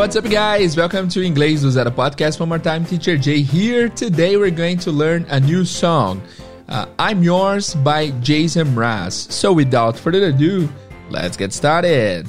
what's up, guys? Welcome to Inglês do Zero Podcast. One more time, Teacher Jay here. Today, we're going to learn a new song. Uh, I'm Yours by Jason Mraz. So, without further ado, let's get started.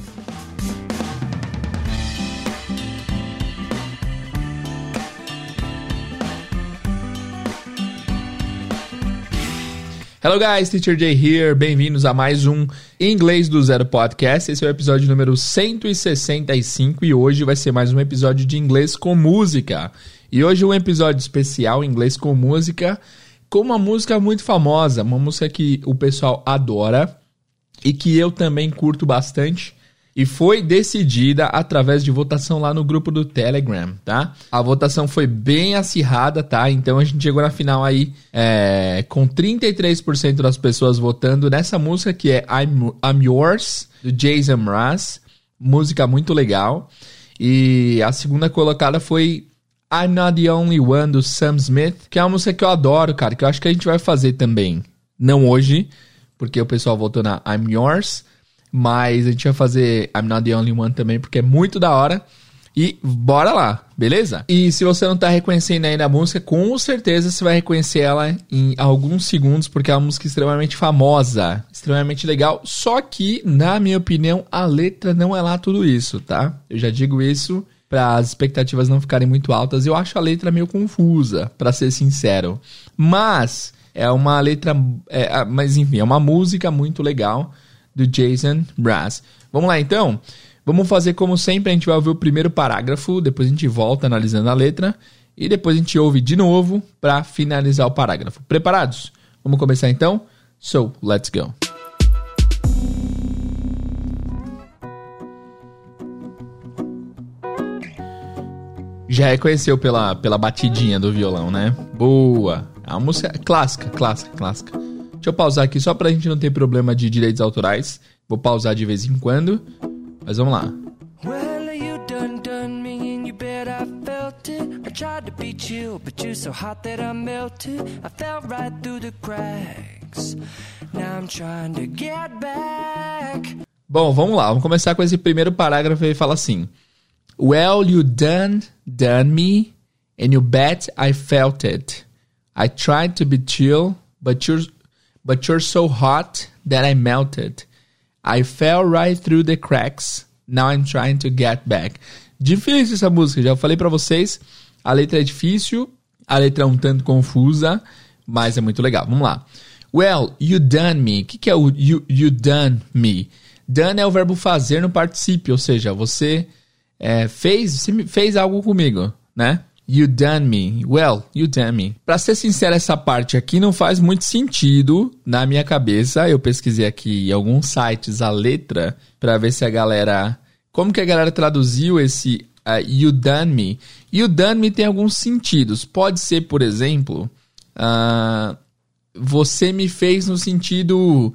Hello guys, Teacher Jay here. Bem-vindos a mais um Inglês do Zero Podcast. Esse é o episódio número 165 e hoje vai ser mais um episódio de inglês com música. E hoje um episódio especial inglês com música, com uma música muito famosa, uma música que o pessoal adora e que eu também curto bastante e foi decidida através de votação lá no grupo do Telegram, tá? A votação foi bem acirrada, tá? Então a gente chegou na final aí é, com 33% das pessoas votando nessa música que é I'm, I'm Yours, do Jason Mraz. Música muito legal. E a segunda colocada foi I'm Not the Only One, do Sam Smith, que é uma música que eu adoro, cara, que eu acho que a gente vai fazer também. Não hoje, porque o pessoal votou na I'm Yours mas a gente vai fazer I'm Not The Only One também, porque é muito da hora. E bora lá, beleza? E se você não tá reconhecendo ainda a música, com certeza você vai reconhecer ela em alguns segundos, porque é uma música extremamente famosa, extremamente legal. Só que, na minha opinião, a letra não é lá tudo isso, tá? Eu já digo isso para as expectativas não ficarem muito altas. Eu acho a letra meio confusa, para ser sincero. Mas é uma letra, é, mas enfim, é uma música muito legal do Jason Brass. Vamos lá então? Vamos fazer como sempre, a gente vai ouvir o primeiro parágrafo, depois a gente volta analisando a letra e depois a gente ouve de novo para finalizar o parágrafo. Preparados? Vamos começar então? So, let's go. Já reconheceu pela, pela batidinha do violão, né? Boa! É uma música clássica, clássica, clássica. Deixa eu pausar aqui só pra gente não ter problema de direitos autorais. Vou pausar de vez em quando. Mas vamos lá. Tried to be chill, but you're so hot that I melted. I fell right through the cracks. Now I'm trying to get back. Bom, vamos lá. Vamos começar com esse primeiro parágrafo e fala assim: Well, you done done me and you bet I felt it. I tried to be chill, but you're but you're so hot that I melted. I fell right through the cracks. Now I'm trying to get back. Difícil essa música, já falei para vocês. A letra é difícil, a letra é um tanto confusa, mas é muito legal. Vamos lá. Well, you done me. O que, que é o you, you done me? Done é o verbo fazer no particípio, ou seja, você é, fez, fez algo comigo, né? You done me. Well, you done me. Pra ser sincero, essa parte aqui não faz muito sentido na minha cabeça. Eu pesquisei aqui em alguns sites a letra para ver se a galera. Como que a galera traduziu esse uh, you done me? You done me tem alguns sentidos. Pode ser, por exemplo, uh, você me fez no sentido.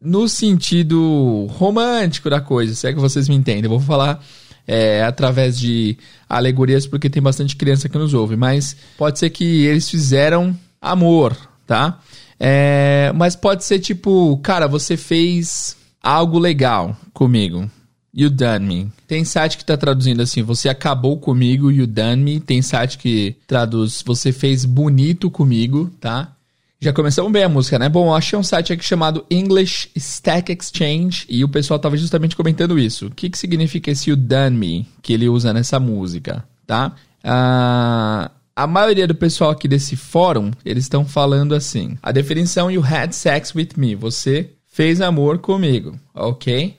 No sentido romântico da coisa, se é que vocês me entendem. Eu vou falar é, através de alegorias, porque tem bastante criança que nos ouve, mas pode ser que eles fizeram amor, tá? É, mas pode ser tipo, cara, você fez algo legal comigo. You done me. Tem site que tá traduzindo assim, você acabou comigo, you done me. Tem site que traduz, você fez bonito comigo, tá? Já começamos bem a música, né? Bom, eu achei um site aqui chamado English Stack Exchange e o pessoal estava justamente comentando isso. O que, que significa esse You Done Me que ele usa nessa música, tá? Uh, a maioria do pessoal aqui desse fórum, eles estão falando assim. A definição You had sex with me. Você fez amor comigo, ok?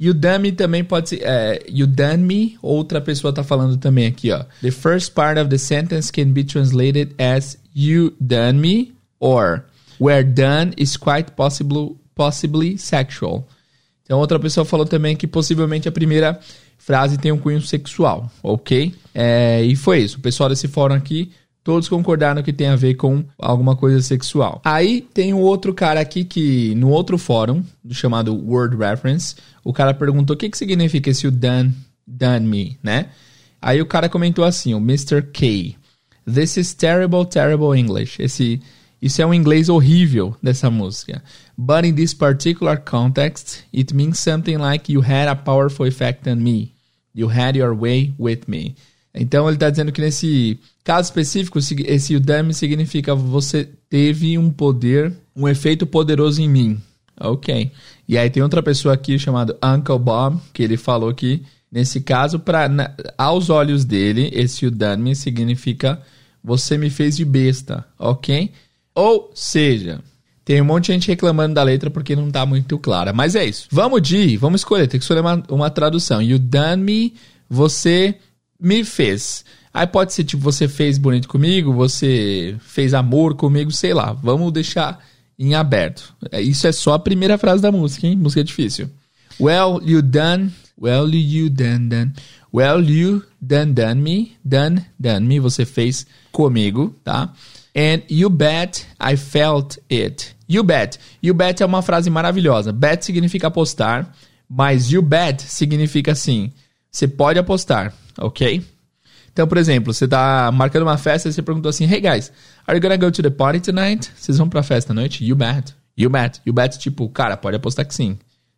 You done me também pode ser. É, you done me, outra pessoa está falando também aqui, ó. The first part of the sentence can be translated as You done me or where done is quite possible, possibly sexual. Então, outra pessoa falou também que possivelmente a primeira frase tem um cunho sexual, ok? É, e foi isso. O pessoal desse fórum aqui, todos concordaram que tem a ver com alguma coisa sexual. Aí tem um outro cara aqui que, no outro fórum, chamado Word Reference, o cara perguntou o que, que significa esse done, done me, né? Aí o cara comentou assim, o Mr. K. This is terrible, terrible English. Esse isso é um inglês horrível dessa música. But in this particular context, it means something like you had a powerful effect on me. You had your way with me. Então ele está dizendo que nesse caso específico, esse me significa você teve um poder, um efeito poderoso em mim. Ok. E aí tem outra pessoa aqui chamada Uncle Bob, que ele falou que nesse caso, pra, na, aos olhos dele, esse me significa você me fez de besta, ok? Ou seja, tem um monte de gente reclamando da letra porque não tá muito clara. Mas é isso. Vamos de, vamos escolher, tem que escolher uma, uma tradução. You done me, você me fez. Aí pode ser tipo, você fez bonito comigo, você fez amor comigo, sei lá. Vamos deixar em aberto. É, isso é só a primeira frase da música, hein? Música difícil. Well, you done. Well, you done, done. Well, you done, done me. Done, done me. Você fez comigo, tá? And you bet I felt it. You bet. You bet é uma frase maravilhosa. Bet significa apostar, mas you bet significa assim: você pode apostar, ok? Então, por exemplo, você tá marcando uma festa e você perguntou assim: Hey guys, are you gonna go to the party tonight? Vocês vão pra festa à noite? You bet. You bet. You bet, tipo, cara, pode apostar que sim.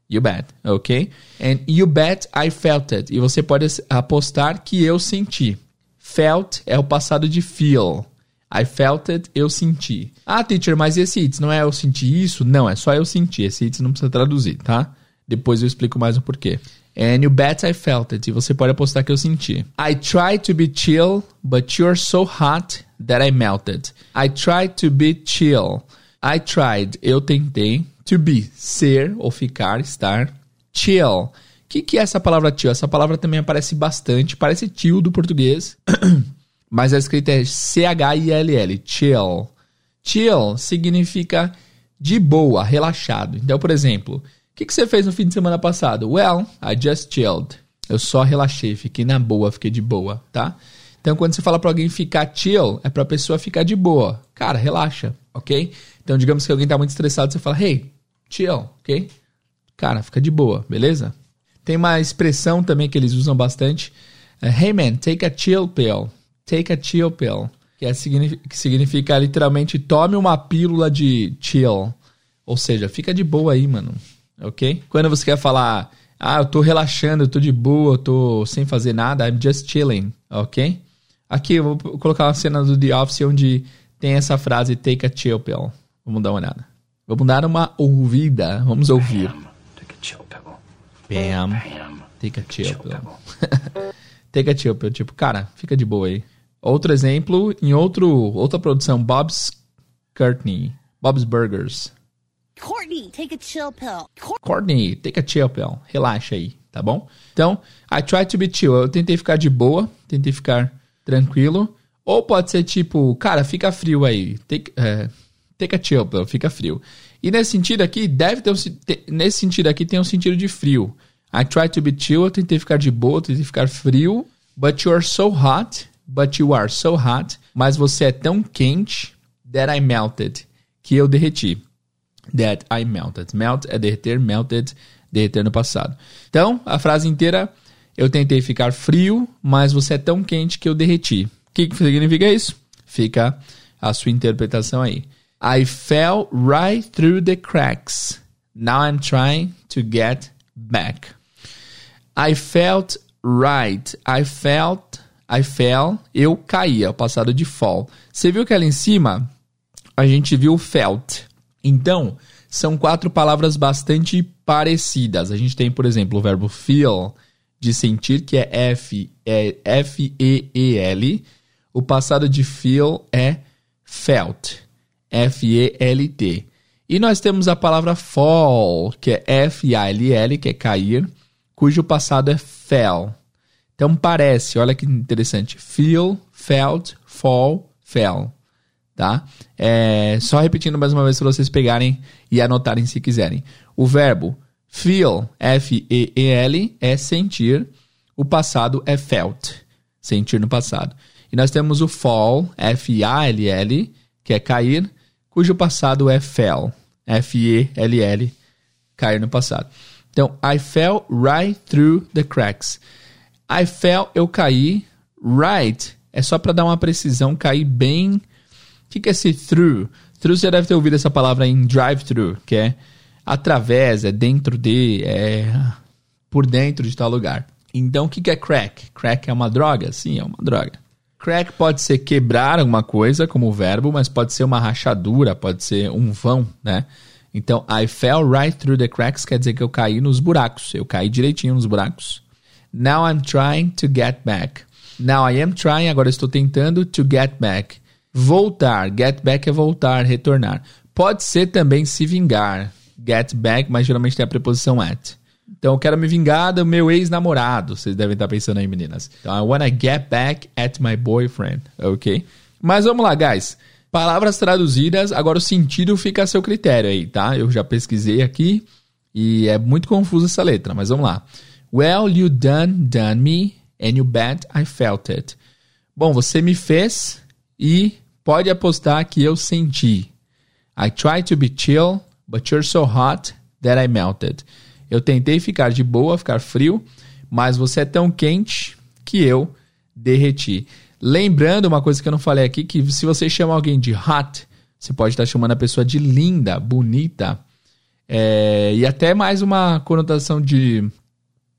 You bet, ok? And you bet I felt it. E você pode apostar que eu senti. Felt é o passado de feel. I felt it, eu senti. Ah, teacher, mas esse it's não é eu senti isso? Não, é só eu senti. Esse it's não precisa traduzir, tá? Depois eu explico mais o porquê. And you bet I felt it. E você pode apostar que eu senti. I tried to be chill, but you're so hot that I melted. I tried to be chill. I tried, eu tentei. To be, ser ou ficar, estar. Chill. O que, que é essa palavra chill? Essa palavra também aparece bastante. Parece tio do português. mas a escrita é C-H-I-L-L. Chill. Chill significa de boa, relaxado. Então, por exemplo, que, que você fez no fim de semana passado? Well, I just chilled. Eu só relaxei, fiquei na boa, fiquei de boa, tá? Então, quando você fala para alguém ficar chill, é para a pessoa ficar de boa. Cara, relaxa, ok? Então, digamos que alguém tá muito estressado, você fala, hey, chill, ok? Cara, fica de boa, beleza? Tem uma expressão também que eles usam bastante. É, hey man, take a chill pill. Take a chill pill. Que, é, que significa literalmente tome uma pílula de chill. Ou seja, fica de boa aí, mano ok? Quando você quer falar, ah, eu tô relaxando, eu tô de boa, eu tô sem fazer nada, I'm just chilling, ok? Aqui eu vou colocar uma cena do The Office onde tem essa frase take a chill pill. Vamos dar uma olhada. Vamos dar uma ouvida, vamos ouvir. Bam, take a chill pill. Bam, take a chill pill. take a chill pill, tipo, cara, fica de boa aí. Outro exemplo, em outro, outra produção, Bob's Courtney, Bob's Burgers. Courtney, take a chill pill. Courtney, take a chill pill. Relaxa aí, tá bom? Então, I try to be chill. Eu tentei ficar de boa, tentei ficar tranquilo. Ou pode ser tipo, cara, fica frio aí. Take, é, take a chill pill, fica frio. E nesse sentido aqui, deve ter um, nesse sentido aqui tem um sentido de frio. I try to be chill, eu tentei ficar de boa, tentei ficar frio. But you are so hot, but you are so hot. Mas você é tão quente that I melted, que eu derreti that I melted. Melt é derreter, melted, derreter no passado. Então, a frase inteira, eu tentei ficar frio, mas você é tão quente que eu derreti. O que, que significa isso? Fica a sua interpretação aí. I fell right through the cracks. Now I'm trying to get back. I felt right. I felt. I fell. Eu caía. O passado de fall. Você viu que ali em cima a gente viu felt. Então, são quatro palavras bastante parecidas. A gente tem, por exemplo, o verbo feel, de sentir, que é F, é F-E-E-L. O passado de feel é felt, F-E-L-T. E nós temos a palavra fall, que é F-A-L-L, que é cair, cujo passado é fell. Então parece, olha que interessante. Feel, felt, fall, fell tá? É, só repetindo mais uma vez para vocês pegarem e anotarem se quiserem. O verbo feel, F-E-E-L, é sentir. O passado é felt, sentir no passado. E nós temos o fall, F-A-L-L, que é cair, cujo passado é fell, F-E-L-L, cair no passado. Então, I fell right through the cracks. I fell, eu caí. Right é só para dar uma precisão, cair bem o que, que é esse through? Through você deve ter ouvido essa palavra em drive-through, que é através, é dentro de, é por dentro de tal lugar. Então, o que, que é crack? Crack é uma droga? Sim, é uma droga. Crack pode ser quebrar alguma coisa, como verbo, mas pode ser uma rachadura, pode ser um vão, né? Então, I fell right through the cracks quer dizer que eu caí nos buracos. Eu caí direitinho nos buracos. Now I'm trying to get back. Now I am trying, agora estou tentando to get back. Voltar. Get back é voltar, retornar. Pode ser também se vingar. Get back, mas geralmente tem a preposição at. Então, eu quero me vingar do meu ex-namorado. Vocês devem estar pensando aí, meninas. Então, I wanna get back at my boyfriend. Ok? Mas vamos lá, guys. Palavras traduzidas, agora o sentido fica a seu critério aí, tá? Eu já pesquisei aqui e é muito confusa essa letra, mas vamos lá. Well, you done, done me, and you bet I felt it. Bom, você me fez e pode apostar que eu senti. I tried to be chill, but you're so hot that I melted. Eu tentei ficar de boa, ficar frio, mas você é tão quente que eu derreti. Lembrando uma coisa que eu não falei aqui, que se você chama alguém de hot, você pode estar chamando a pessoa de linda, bonita, é, e até mais uma conotação de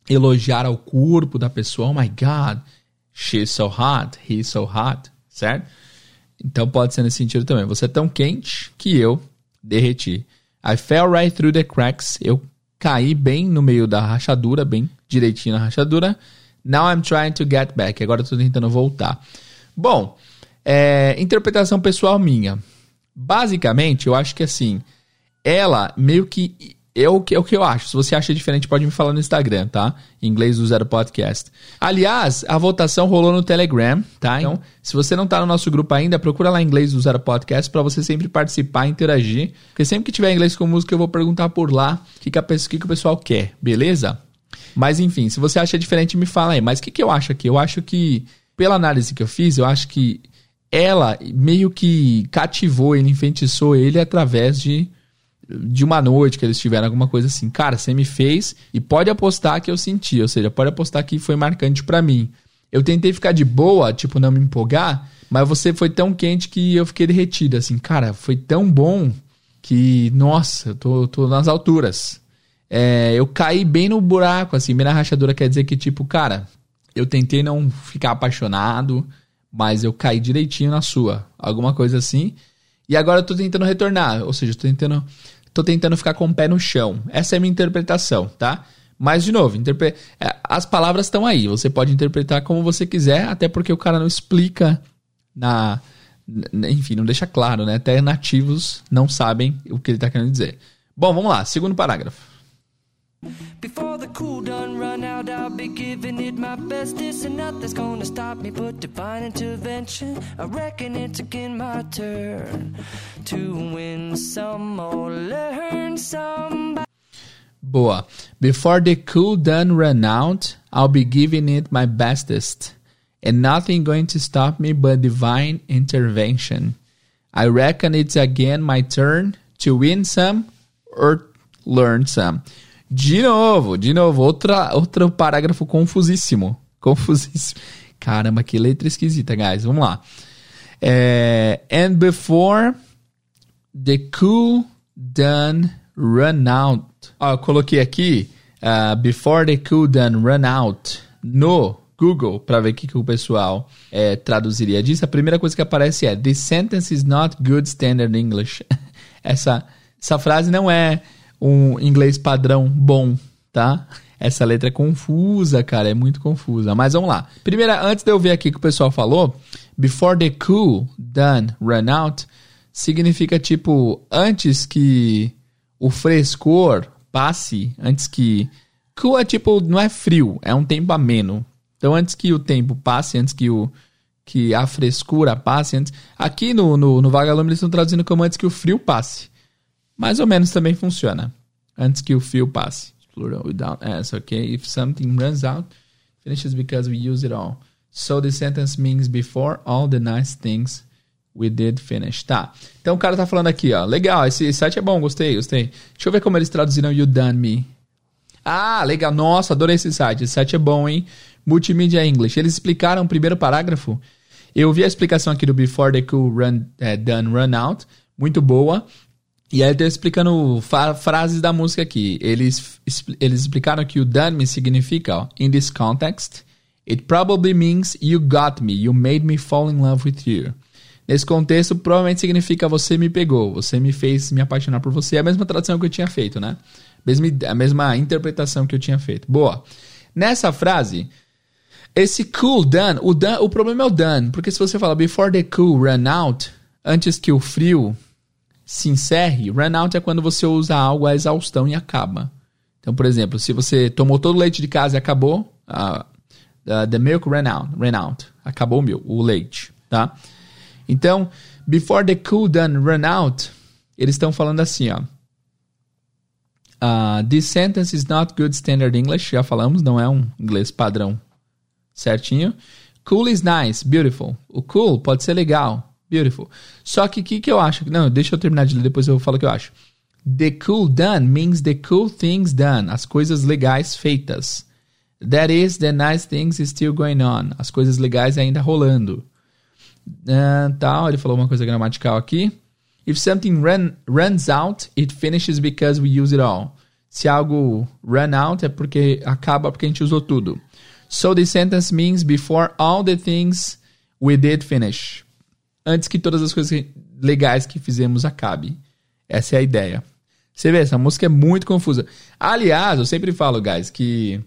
elogiar ao corpo da pessoa. Oh my God, she's so hot, he's so hot, certo? Então pode ser nesse sentido também. Você é tão quente que eu derreti. I fell right through the cracks. Eu caí bem no meio da rachadura, bem direitinho na rachadura. Now I'm trying to get back. Agora eu tô tentando voltar. Bom, é, interpretação pessoal minha. Basicamente, eu acho que assim, ela meio que é o, que é o que eu acho. Se você acha diferente, pode me falar no Instagram, tá? Em inglês do Zero Podcast. Aliás, a votação rolou no Telegram, tá? Então, se você não tá no nosso grupo ainda, procura lá em inglês do Zero Podcast para você sempre participar e interagir. Porque sempre que tiver inglês com música, eu vou perguntar por lá o que, que, a, que, que o pessoal quer, beleza? Mas enfim, se você acha diferente, me fala aí. Mas o que, que eu acho aqui? Eu acho que, pela análise que eu fiz, eu acho que ela meio que cativou ele, enfeitiçou ele através de, de uma noite que eles tiveram, alguma coisa assim. Cara, você me fez e pode apostar que eu senti, ou seja, pode apostar que foi marcante para mim. Eu tentei ficar de boa, tipo, não me empolgar, mas você foi tão quente que eu fiquei derretido, assim. Cara, foi tão bom que, nossa, eu tô, tô nas alturas é, eu caí bem no buraco, assim, bem na rachadura, quer dizer que, tipo, cara, eu tentei não ficar apaixonado, mas eu caí direitinho na sua. Alguma coisa assim. E agora eu tô tentando retornar, ou seja, tô tentando, tô tentando ficar com o pé no chão. Essa é a minha interpretação, tá? Mas, de novo, interpre... É, as palavras estão aí. Você pode interpretar como você quiser, até porque o cara não explica na. Enfim, não deixa claro, né? Até nativos não sabem o que ele está querendo dizer. Bom, vamos lá, segundo parágrafo. Before the cool done run out, I'll be giving it my bestest, and nothing's gonna stop me but divine intervention. I reckon it's again my turn to win some or learn some. Boa. Before the cool done run out, I'll be giving it my bestest, and nothing going to stop me but divine intervention. I reckon it's again my turn to win some or learn some. De novo, de novo, outra, outro parágrafo confusíssimo. Confusíssimo. Caramba, que letra esquisita, guys. Vamos lá. É, and before the cool done run out. Ó, eu coloquei aqui uh, before the cool done run out no Google para ver o que, que o pessoal é, traduziria disso. A primeira coisa que aparece é The sentence is not good standard English. essa, essa frase não é um inglês padrão bom, tá? Essa letra é confusa, cara, é muito confusa. Mas vamos lá. Primeira, antes de eu ver aqui o que o pessoal falou, before the cool done run out, significa tipo antes que o frescor passe, antes que cool é tipo não é frio, é um tempo ameno. Então antes que o tempo passe, antes que o que a frescura passe, antes aqui no no, no Vagalume eles estão traduzindo como antes que o frio passe. Mais ou menos também funciona. Antes que o fio passe. Plural without s, ok? If something runs out, finishes because we use it all. So the sentence means before all the nice things we did finish. Tá. Então o cara tá falando aqui, ó. Legal, esse site é bom, gostei, gostei. Deixa eu ver como eles traduziram You Done Me. Ah, legal. Nossa, adorei esse site. Esse site é bom, hein? Multimedia English. Eles explicaram o primeiro parágrafo. Eu vi a explicação aqui do Before the Cool run, uh, Done Run Out. Muito boa. E aí eu explicando frases da música aqui. Eles, eles explicaram que o done me significa, ó, in this context, it probably means you got me, you made me fall in love with you. Nesse contexto, provavelmente significa você me pegou, você me fez me apaixonar por você. É a mesma tradução que eu tinha feito, né? A mesma interpretação que eu tinha feito. Boa. Nessa frase, esse cool done, o, done, o problema é o done, porque se você fala before the cool run out, antes que o frio se encerre, run out é quando você usa algo a exaustão e acaba. Então, por exemplo, se você tomou todo o leite de casa e acabou, uh, uh, the milk ran out, ran out, acabou o, milk, o leite, tá? Então, before the cool done run out, eles estão falando assim, ó. Uh, this sentence is not good standard English, já falamos, não é um inglês padrão certinho. Cool is nice, beautiful. O cool pode ser legal, beautiful. Só que o que, que eu acho? Não, deixa eu terminar de ler, depois eu falo o que eu acho. The cool done means the cool things done, as coisas legais feitas. That is, the nice things still going on, as coisas legais ainda rolando. Uh, tal, ele falou uma coisa gramatical aqui. If something run, runs out, it finishes because we use it all. Se algo run out é porque acaba porque a gente usou tudo. So the sentence means before all the things we did finish. Antes que todas as coisas legais que fizemos acabe. Essa é a ideia. Você vê, essa música é muito confusa. Aliás, eu sempre falo, guys, que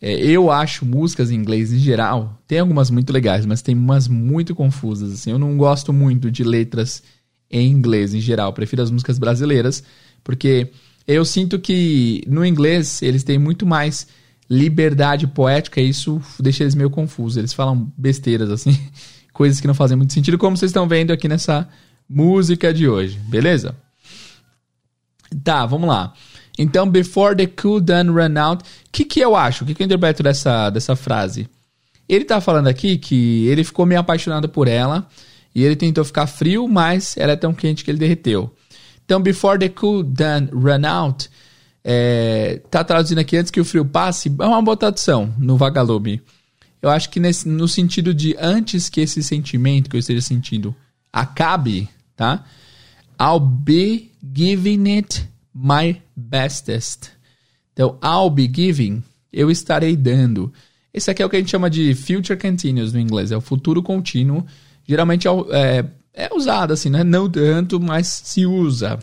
é, eu acho músicas em inglês em geral, tem algumas muito legais, mas tem umas muito confusas. Assim. Eu não gosto muito de letras em inglês em geral. prefiro as músicas brasileiras, porque eu sinto que no inglês eles têm muito mais liberdade poética e isso deixa eles meio confusos. Eles falam besteiras, assim, coisas que não fazem muito sentido, como vocês estão vendo aqui nessa música de hoje, beleza? Tá, vamos lá. Então, before the cool done run out. O que, que eu acho? O que, que eu interpreto dessa, dessa frase? Ele tá falando aqui que ele ficou meio apaixonado por ela e ele tentou ficar frio, mas ela é tão quente que ele derreteu. Então, before the cool done run out, é, tá traduzindo aqui antes que o frio passe, é uma boa tradução no vagalume. Eu acho que nesse, no sentido de antes que esse sentimento que eu esteja sentindo acabe, tá? I'll be giving it my bestest. Então, I'll be giving, eu estarei dando. Esse aqui é o que a gente chama de future continuous no inglês, é o futuro contínuo. Geralmente é, é, é usado assim, né? Não tanto, mas se usa.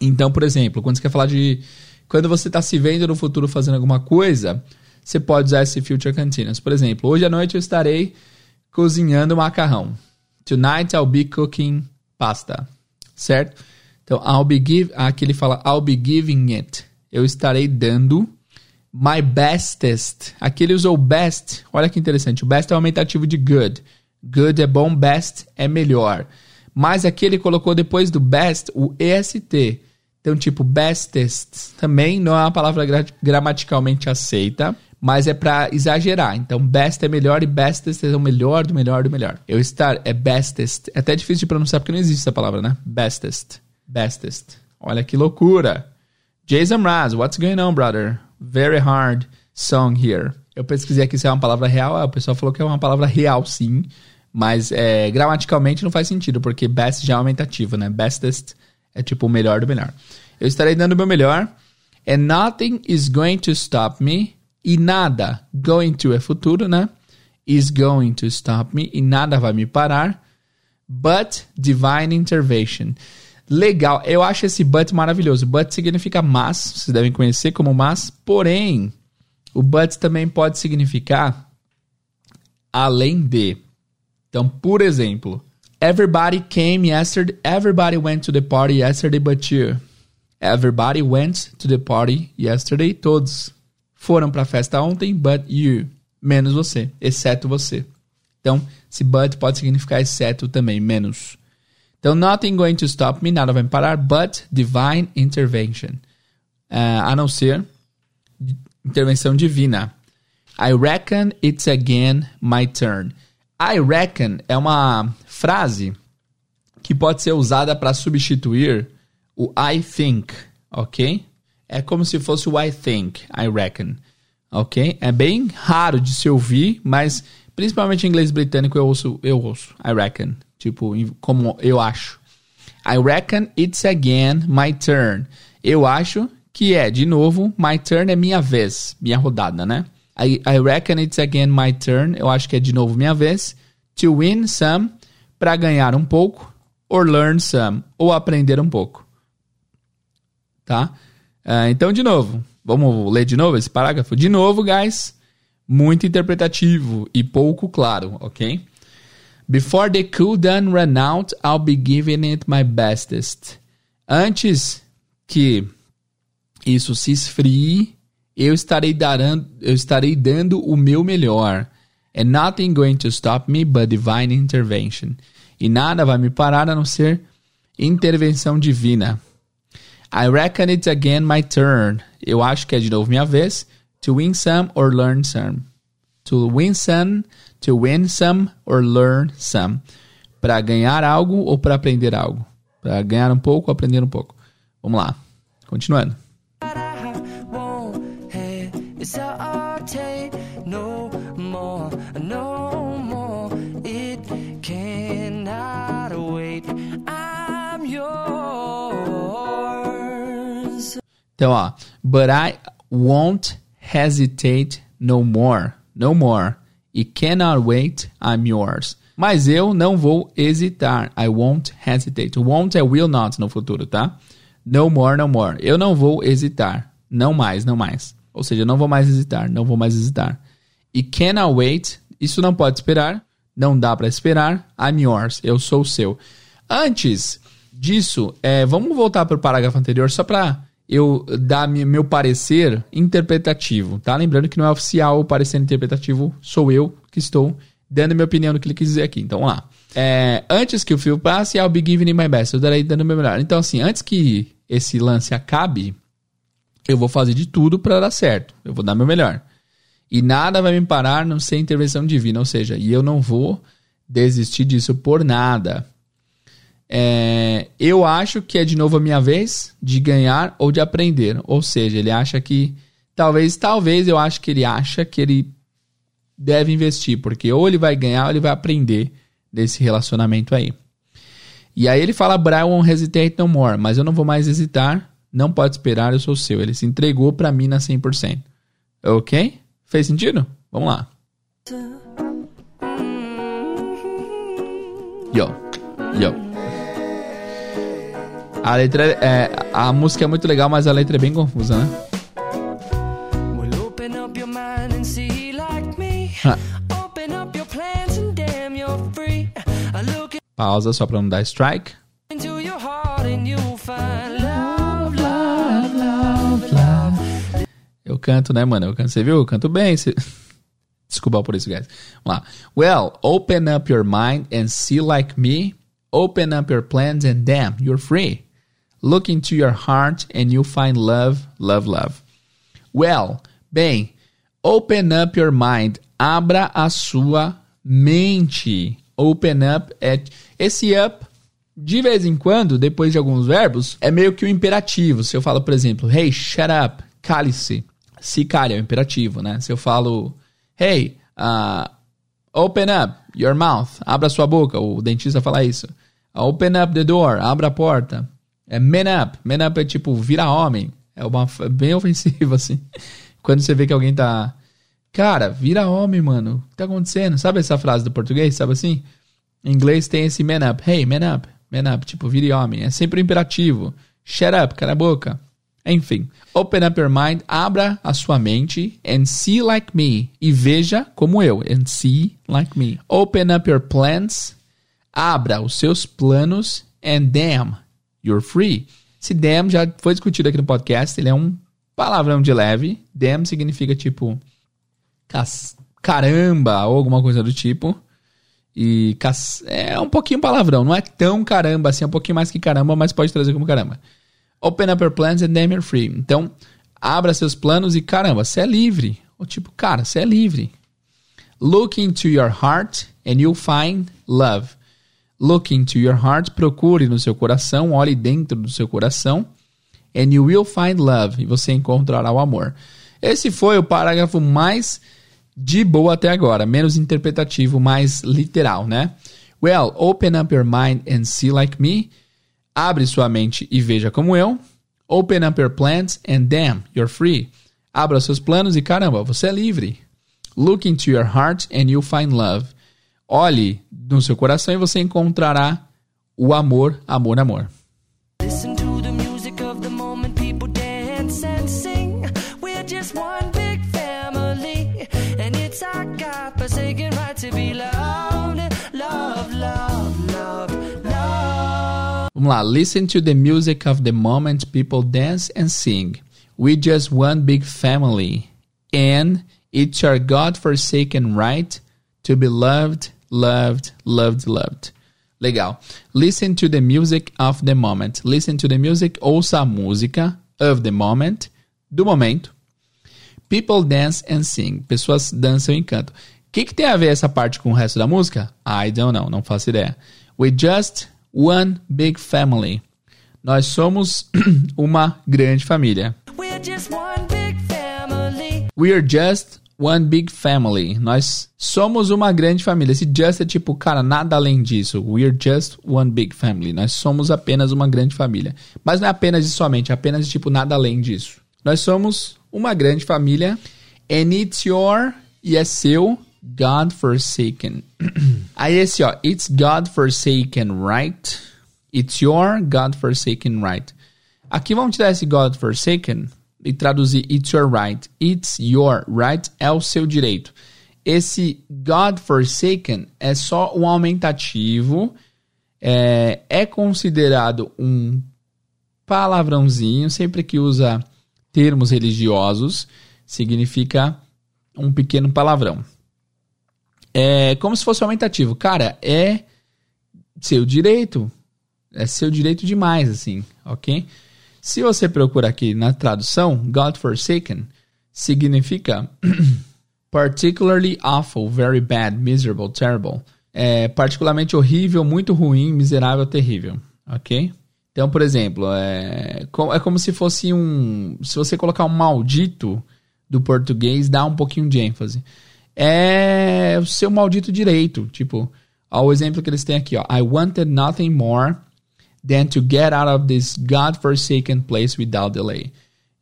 Então, por exemplo, quando você quer falar de. Quando você está se vendo no futuro fazendo alguma coisa, você pode usar esse future continuous. Por exemplo, hoje à noite eu estarei cozinhando macarrão. Tonight I'll be cooking pasta. Certo? Então, I'll be give, aqui ele fala I'll be giving it. Eu estarei dando my bestest. Aqui ele usou best. Olha que interessante. O best é o aumentativo de good. Good é bom, best é melhor. Mas aqui ele colocou depois do best o EST. Então, tipo, bestest também não é uma palavra gramaticalmente aceita, mas é para exagerar. Então, best é melhor e bestest é o melhor do melhor do melhor. Eu estar é bestest. É até difícil de pronunciar porque não existe essa palavra, né? Bestest bestest. Olha que loucura. Jason Mraz, what's going on, brother? Very hard song here. Eu pesquisei aqui se é uma palavra real, o pessoal falou que é uma palavra real, sim. Mas é, gramaticalmente não faz sentido, porque best já é aumentativo, né? Bestest é tipo o melhor do melhor. Eu estarei dando o meu melhor. And nothing is going to stop me. E nada, going to é futuro, né? Is going to stop me. E nada vai me parar. But divine intervention. Legal, eu acho esse but maravilhoso. But significa mas, vocês devem conhecer como mas, porém, o but também pode significar além de. Então, por exemplo, everybody came yesterday, everybody went to the party yesterday but you. Everybody went to the party yesterday, todos foram para a festa ontem, but you, menos você, exceto você. Então, esse but pode significar exceto também, menos. Então, nothing going to stop me, nada vai me parar, but divine intervention. Uh, a não ser intervenção divina. I reckon it's again my turn. I reckon é uma frase que pode ser usada para substituir o I think, ok? É como se fosse o I think, I reckon, ok? É bem raro de se ouvir, mas principalmente em inglês britânico eu ouço, eu ouço, I reckon, Tipo, como eu acho. I reckon it's again my turn. Eu acho que é, de novo, my turn é minha vez, minha rodada, né? I, I reckon it's again my turn. Eu acho que é de novo minha vez. To win some, para ganhar um pouco. Or learn some, ou aprender um pouco. Tá? Uh, então, de novo, vamos ler de novo esse parágrafo? De novo, guys, muito interpretativo e pouco claro, ok? Before the cool done run out, I'll be giving it my bestest. Antes que isso se esfrie, eu estarei, darando, eu estarei dando o meu melhor. And nothing going to stop me but divine intervention. E nada vai me parar a não ser intervenção divina. I reckon it's again my turn. Eu acho que é de novo minha vez. To win some or learn some. To win some To win some or learn some. Para ganhar algo ou para aprender algo. Para ganhar um pouco ou aprender um pouco. Vamos lá. Continuando. Então, ó. But I won't hesitate no more. No more e cannot wait, I'm yours. Mas eu não vou hesitar. I won't hesitate. Won't é will not no futuro, tá? No more, no more. Eu não vou hesitar. Não mais, não mais. Ou seja, eu não vou mais hesitar, não vou mais hesitar. E cannot wait, isso não pode esperar, não dá para esperar. I'm yours, eu sou seu. Antes disso, é, vamos voltar para o parágrafo anterior só para eu dar meu parecer interpretativo, tá? Lembrando que não é oficial o parecer interpretativo, sou eu que estou dando minha opinião do que ele quis dizer aqui. Então, vamos lá. É, antes que o fio passe, I'll be giving my best. Eu darei dando meu melhor. Então, assim, antes que esse lance acabe, eu vou fazer de tudo para dar certo. Eu vou dar meu melhor. E nada vai me parar não ser intervenção divina. Ou seja, e eu não vou desistir disso por nada. É, eu acho que é de novo a minha vez de ganhar ou de aprender. Ou seja, ele acha que. Talvez, talvez eu acho que ele acha que ele deve investir, porque ou ele vai ganhar ou ele vai aprender desse relacionamento aí. E aí ele fala, won't hesitate no more. Mas eu não vou mais hesitar, não pode esperar, eu sou seu. Ele se entregou para mim na 100%. Ok? Fez sentido? Vamos lá. Yo, yo. A letra é. A música é muito legal, mas a letra é bem confusa, né? Pausa só pra não dar strike. Eu canto, né, mano? Eu canto. Você viu? Eu canto bem. Você... Desculpa por isso, guys. Vamos lá. Well, open up your mind and see like me. Open up your plans and damn, you're free. Look into your heart and you'll find love, love, love. Well, bem, open up your mind. Abra a sua mente. Open up é esse up de vez em quando, depois de alguns verbos, é meio que o um imperativo. Se eu falo, por exemplo, hey, shut up, cale-se. Se cale é o imperativo, né? Se eu falo, hey, uh, open up your mouth, abra sua boca, o dentista fala isso. Open up the door, abra a porta. É man up. Man up é tipo, vira homem. É uma bem ofensivo, assim. Quando você vê que alguém tá. Cara, vira homem, mano. O que tá acontecendo? Sabe essa frase do português? Sabe assim? Em inglês tem esse man up. Hey, man up. Man up. Tipo, vire homem. É sempre um imperativo. Shut up, cala a boca. Enfim. Open up your mind. Abra a sua mente. And see like me. E veja como eu. And see like me. Open up your plans. Abra os seus planos. And damn You're free. Esse damn já foi discutido aqui no podcast. Ele é um palavrão de leve. Damn significa tipo caramba ou alguma coisa do tipo. E é um pouquinho palavrão. Não é tão caramba assim, é um pouquinho mais que caramba, mas pode trazer como caramba. Open up your plans and damn you're free. Então, abra seus planos e caramba, você é livre. Ou tipo, cara, você é livre. Look into your heart and you'll find love. Look into your heart, procure no seu coração, olhe dentro do seu coração, and you will find love, e você encontrará o amor. Esse foi o parágrafo mais de boa até agora, menos interpretativo, mais literal, né? Well, open up your mind and see like me. Abre sua mente e veja como eu. Open up your plans and damn, you're free. Abra seus planos e caramba, você é livre. Look into your heart and you'll find love. Olhe no seu coração e você encontrará o amor, amor, amor. Listen to the music of the moment, people dance and sing. We're just one big family, and it's our God-forsaken right to be loved, love, love, love, love. Vamos lá, listen to the music of the moment, people dance and sing. We just one big family, and it's our God-forsaken right to be loved, loved, loved, loved. Legal. Listen to the music of the moment. Listen to the music, ouça a música of the moment, do momento. People dance and sing. Pessoas dançam e cantam. O que, que tem a ver essa parte com o resto da música? I don't know, não faço ideia. We just one big family. Nós somos uma grande família. We're just one big family. We're just one big family. Nós somos uma grande família. Esse just é tipo, cara, nada além disso. We're just one big family. Nós somos apenas uma grande família. Mas não é apenas e somente, é apenas tipo nada além disso. Nós somos uma grande família. And it's your e é seu God forsaken. Aí esse ó, it's God forsaken right. It's your God forsaken right. Aqui vamos tirar esse God forsaken e traduzir it's your right. It's your right é o seu direito. Esse God forsaken é só um aumentativo, é, é considerado um palavrãozinho, sempre que usa termos religiosos, significa um pequeno palavrão. É como se fosse um aumentativo. Cara, é seu direito. É seu direito demais, assim, ok? Se você procura aqui na tradução, God forsaken significa particularly awful, very bad, miserable, terrible. É particularmente horrível, muito ruim, miserável, terrível. Ok? Então, por exemplo, é, é como se fosse um. Se você colocar um maldito do português, dá um pouquinho de ênfase. É o seu maldito direito. Tipo, ó, o exemplo que eles têm aqui, ó. I wanted nothing more than to get out of this God-forsaken place without delay.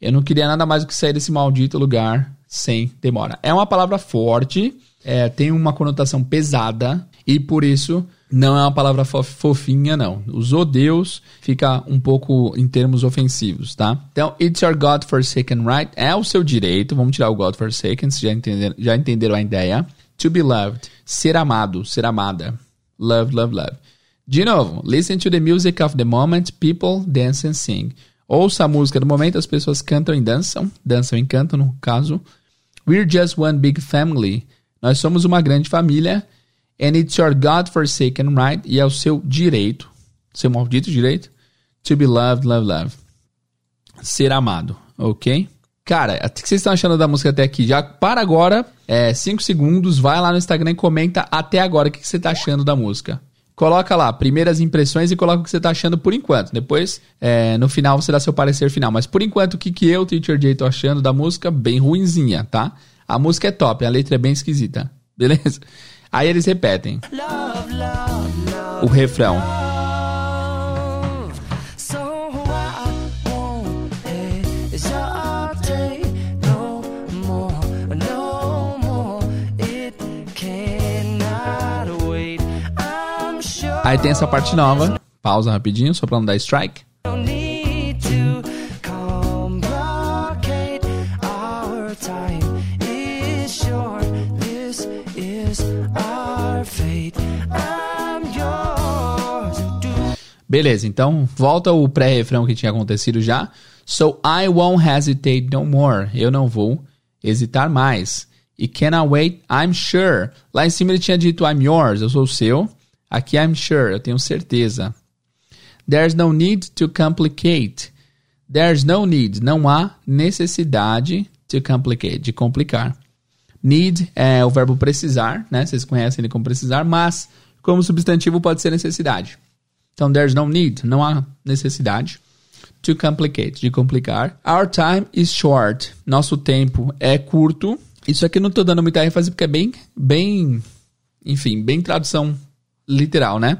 Eu não queria nada mais do que sair desse maldito lugar sem demora. É uma palavra forte, é, tem uma conotação pesada e por isso não é uma palavra fofinha, não. Usou Deus, fica um pouco em termos ofensivos, tá? Então, it's your God-forsaken right. É o seu direito. Vamos tirar o God-forsaken, já entenderam, já entenderam a ideia. To be loved. Ser amado, ser amada. Love, love, love. De novo, listen to the music of the moment, people dance and sing. Ouça a música do momento, as pessoas cantam e dançam, dançam e cantam no caso. We're just one big family. Nós somos uma grande família. And it's your God-forsaken right. E é o seu direito, seu maldito direito, to be loved, love, love. Ser amado, ok? Cara, o que vocês estão achando da música até aqui? Já para agora, 5 é, segundos, vai lá no Instagram e comenta até agora o que você está achando da música coloca lá primeiras impressões e coloca o que você está achando por enquanto. Depois, é, no final, você dá seu parecer final. Mas por enquanto, o que, que eu, Teacher Jay, tô achando da música? Bem ruinzinha, tá? A música é top, a letra é bem esquisita. Beleza? Aí eles repetem. Love, love, love, o refrão. Aí tem essa parte nova. Pausa rapidinho, só pra não dar strike. Beleza, então volta o pré-refrão que tinha acontecido já. So I won't hesitate no more. Eu não vou hesitar mais. E can I wait? I'm sure. Lá em cima ele tinha dito I'm yours, eu sou o seu. Aqui I'm sure, eu tenho certeza. There's no need to complicate. There's no need, não há necessidade to complicate, de complicar. Need é o verbo precisar, né? Vocês conhecem ele como precisar, mas como substantivo pode ser necessidade. Então, there's no need, não há necessidade to complicate, de complicar. Our time is short. Nosso tempo é curto. Isso aqui não estou dando muita ênfase porque é bem, bem, enfim, bem tradução literal, né?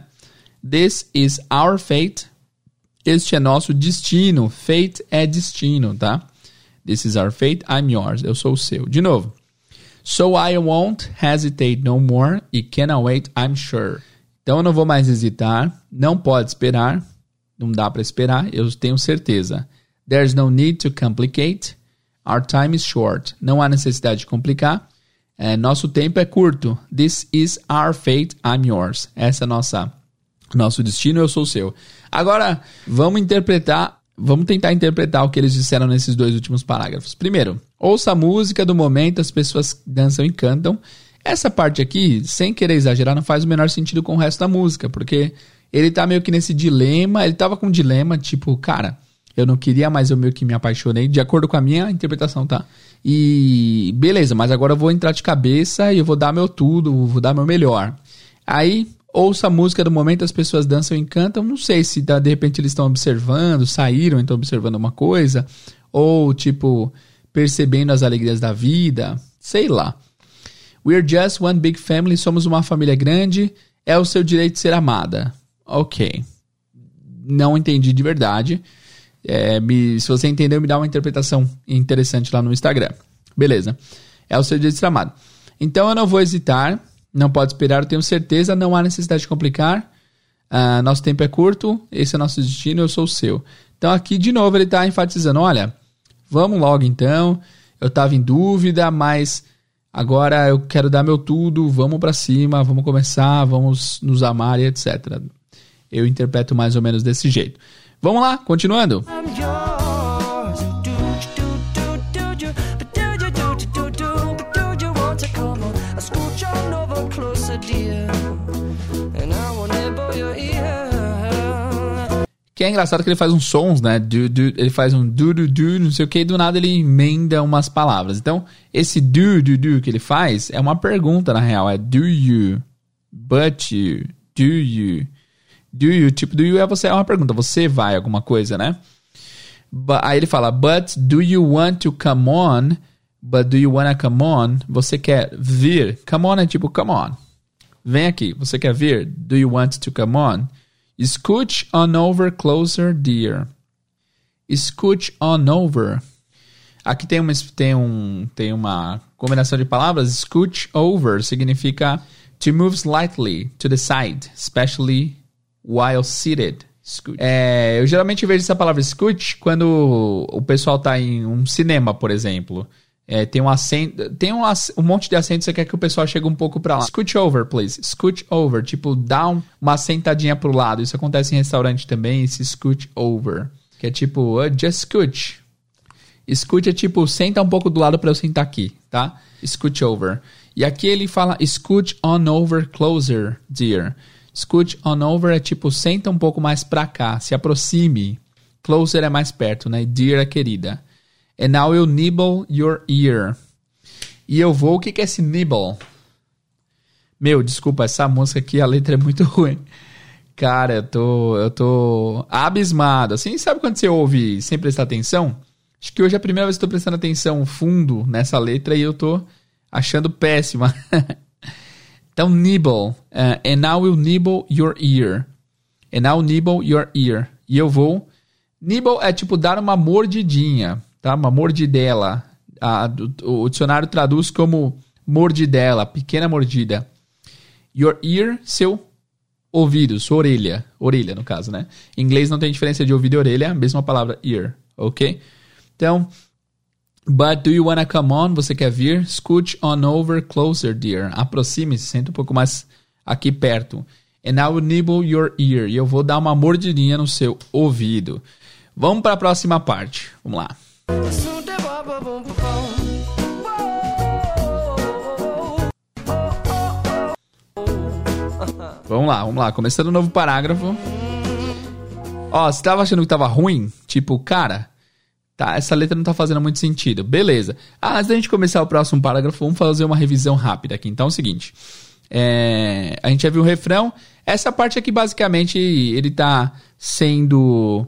This is our fate. Este é nosso destino. Fate é destino, tá? This is our fate, I'm yours. Eu sou o seu. De novo. So I won't hesitate no more e cannot wait, I'm sure. Então eu não vou mais hesitar, não pode esperar, não dá para esperar, eu tenho certeza. There's no need to complicate. Our time is short. Não há necessidade de complicar. É, nosso tempo é curto. This is our fate, I'm yours. Essa é nossa nosso destino, eu sou seu. Agora, vamos interpretar, vamos tentar interpretar o que eles disseram nesses dois últimos parágrafos. Primeiro, ouça a música do momento, as pessoas dançam e cantam. Essa parte aqui, sem querer exagerar, não faz o menor sentido com o resto da música, porque ele tá meio que nesse dilema, ele tava com um dilema, tipo, cara, eu não queria, mas eu meio que me apaixonei, de acordo com a minha interpretação, tá? E beleza, mas agora eu vou entrar de cabeça e eu vou dar meu tudo, vou dar meu melhor. Aí, ouça a música do momento, as pessoas dançam e cantam. Não sei se tá, de repente eles estão observando, saíram, então observando uma coisa, ou tipo, percebendo as alegrias da vida, sei lá. We're just one big family, somos uma família grande, é o seu direito de ser amada. Ok. Não entendi de verdade. É, me, se você entendeu, me dá uma interpretação interessante lá no Instagram. Beleza. É o seu direito de ser amado. Então eu não vou hesitar, não pode esperar, eu tenho certeza, não há necessidade de complicar. Uh, nosso tempo é curto, esse é nosso destino, eu sou o seu. Então aqui de novo ele está enfatizando: olha, vamos logo então. Eu estava em dúvida, mas agora eu quero dar meu tudo, vamos para cima, vamos começar, vamos nos amar e etc. Eu interpreto mais ou menos desse jeito. Vamos lá, continuando. Que é engraçado que ele faz uns sons, né? Du, du, ele faz um du, du, du, não sei o que, e do nada ele emenda umas palavras. Então, esse du, du, du que ele faz é uma pergunta, na real. É do you, but you, do you, do you. Tipo, do you é você, é uma pergunta. Você vai alguma coisa, né? But, aí ele fala, but do you want to come on? But do you wanna come on? Você quer vir? Come on é tipo, come on. Vem aqui. Você quer vir? Do you want to come on? Scooch on over closer, dear. Scooch on over. Aqui tem uma, tem, um, tem uma combinação de palavras. Scooch over significa to move slightly to the side, especially while seated. É, eu geralmente vejo essa palavra scooch quando o pessoal está em um cinema, por exemplo. É, tem um assento, tem um, um monte de assentos, você quer que o pessoal chegue um pouco para lá. Scoot over, please. Scoot over, tipo, dá um, uma sentadinha pro lado. Isso acontece em restaurante também, esse scoot over. Que é tipo, uh, just scoot. Scoot é tipo, senta um pouco do lado para eu sentar aqui, tá? Scoot over. E aqui ele fala scoot on over closer, dear. Scoot on over é tipo, senta um pouco mais pra cá, se aproxime. Closer é mais perto, né? Dear é querida. And now you nibble your ear. E eu vou. O que, que é esse nibble? Meu, desculpa, essa música aqui, a letra é muito ruim. Cara, eu tô, eu tô abismado. Assim, sabe quando você ouve sem prestar atenção? Acho que hoje é a primeira vez que eu tô prestando atenção fundo nessa letra e eu tô achando péssima. então, nibble. Uh, and now you nibble your ear. And now nibble your ear. E eu vou. Nibble é tipo dar uma mordidinha tá? Uma mordidela. A, o, o dicionário traduz como mordidela, pequena mordida. Your ear, seu ouvido, sua orelha. Orelha, no caso, né? Em inglês não tem diferença de ouvido e orelha, mesma palavra ear, ok? Então, but do you wanna come on? Você quer vir? Scooch on over closer, dear. Aproxime-se, senta um pouco mais aqui perto. And I will nibble your ear. E eu vou dar uma mordidinha no seu ouvido. Vamos para a próxima parte. Vamos lá. Vamos lá, vamos lá. Começando um novo parágrafo. Ó, você tava achando que tava ruim? Tipo, cara, tá, essa letra não tá fazendo muito sentido. Beleza. Ah, antes da gente começar o próximo parágrafo, vamos fazer uma revisão rápida aqui. Então é o seguinte. É, a gente já viu o refrão. Essa parte aqui, basicamente, ele tá sendo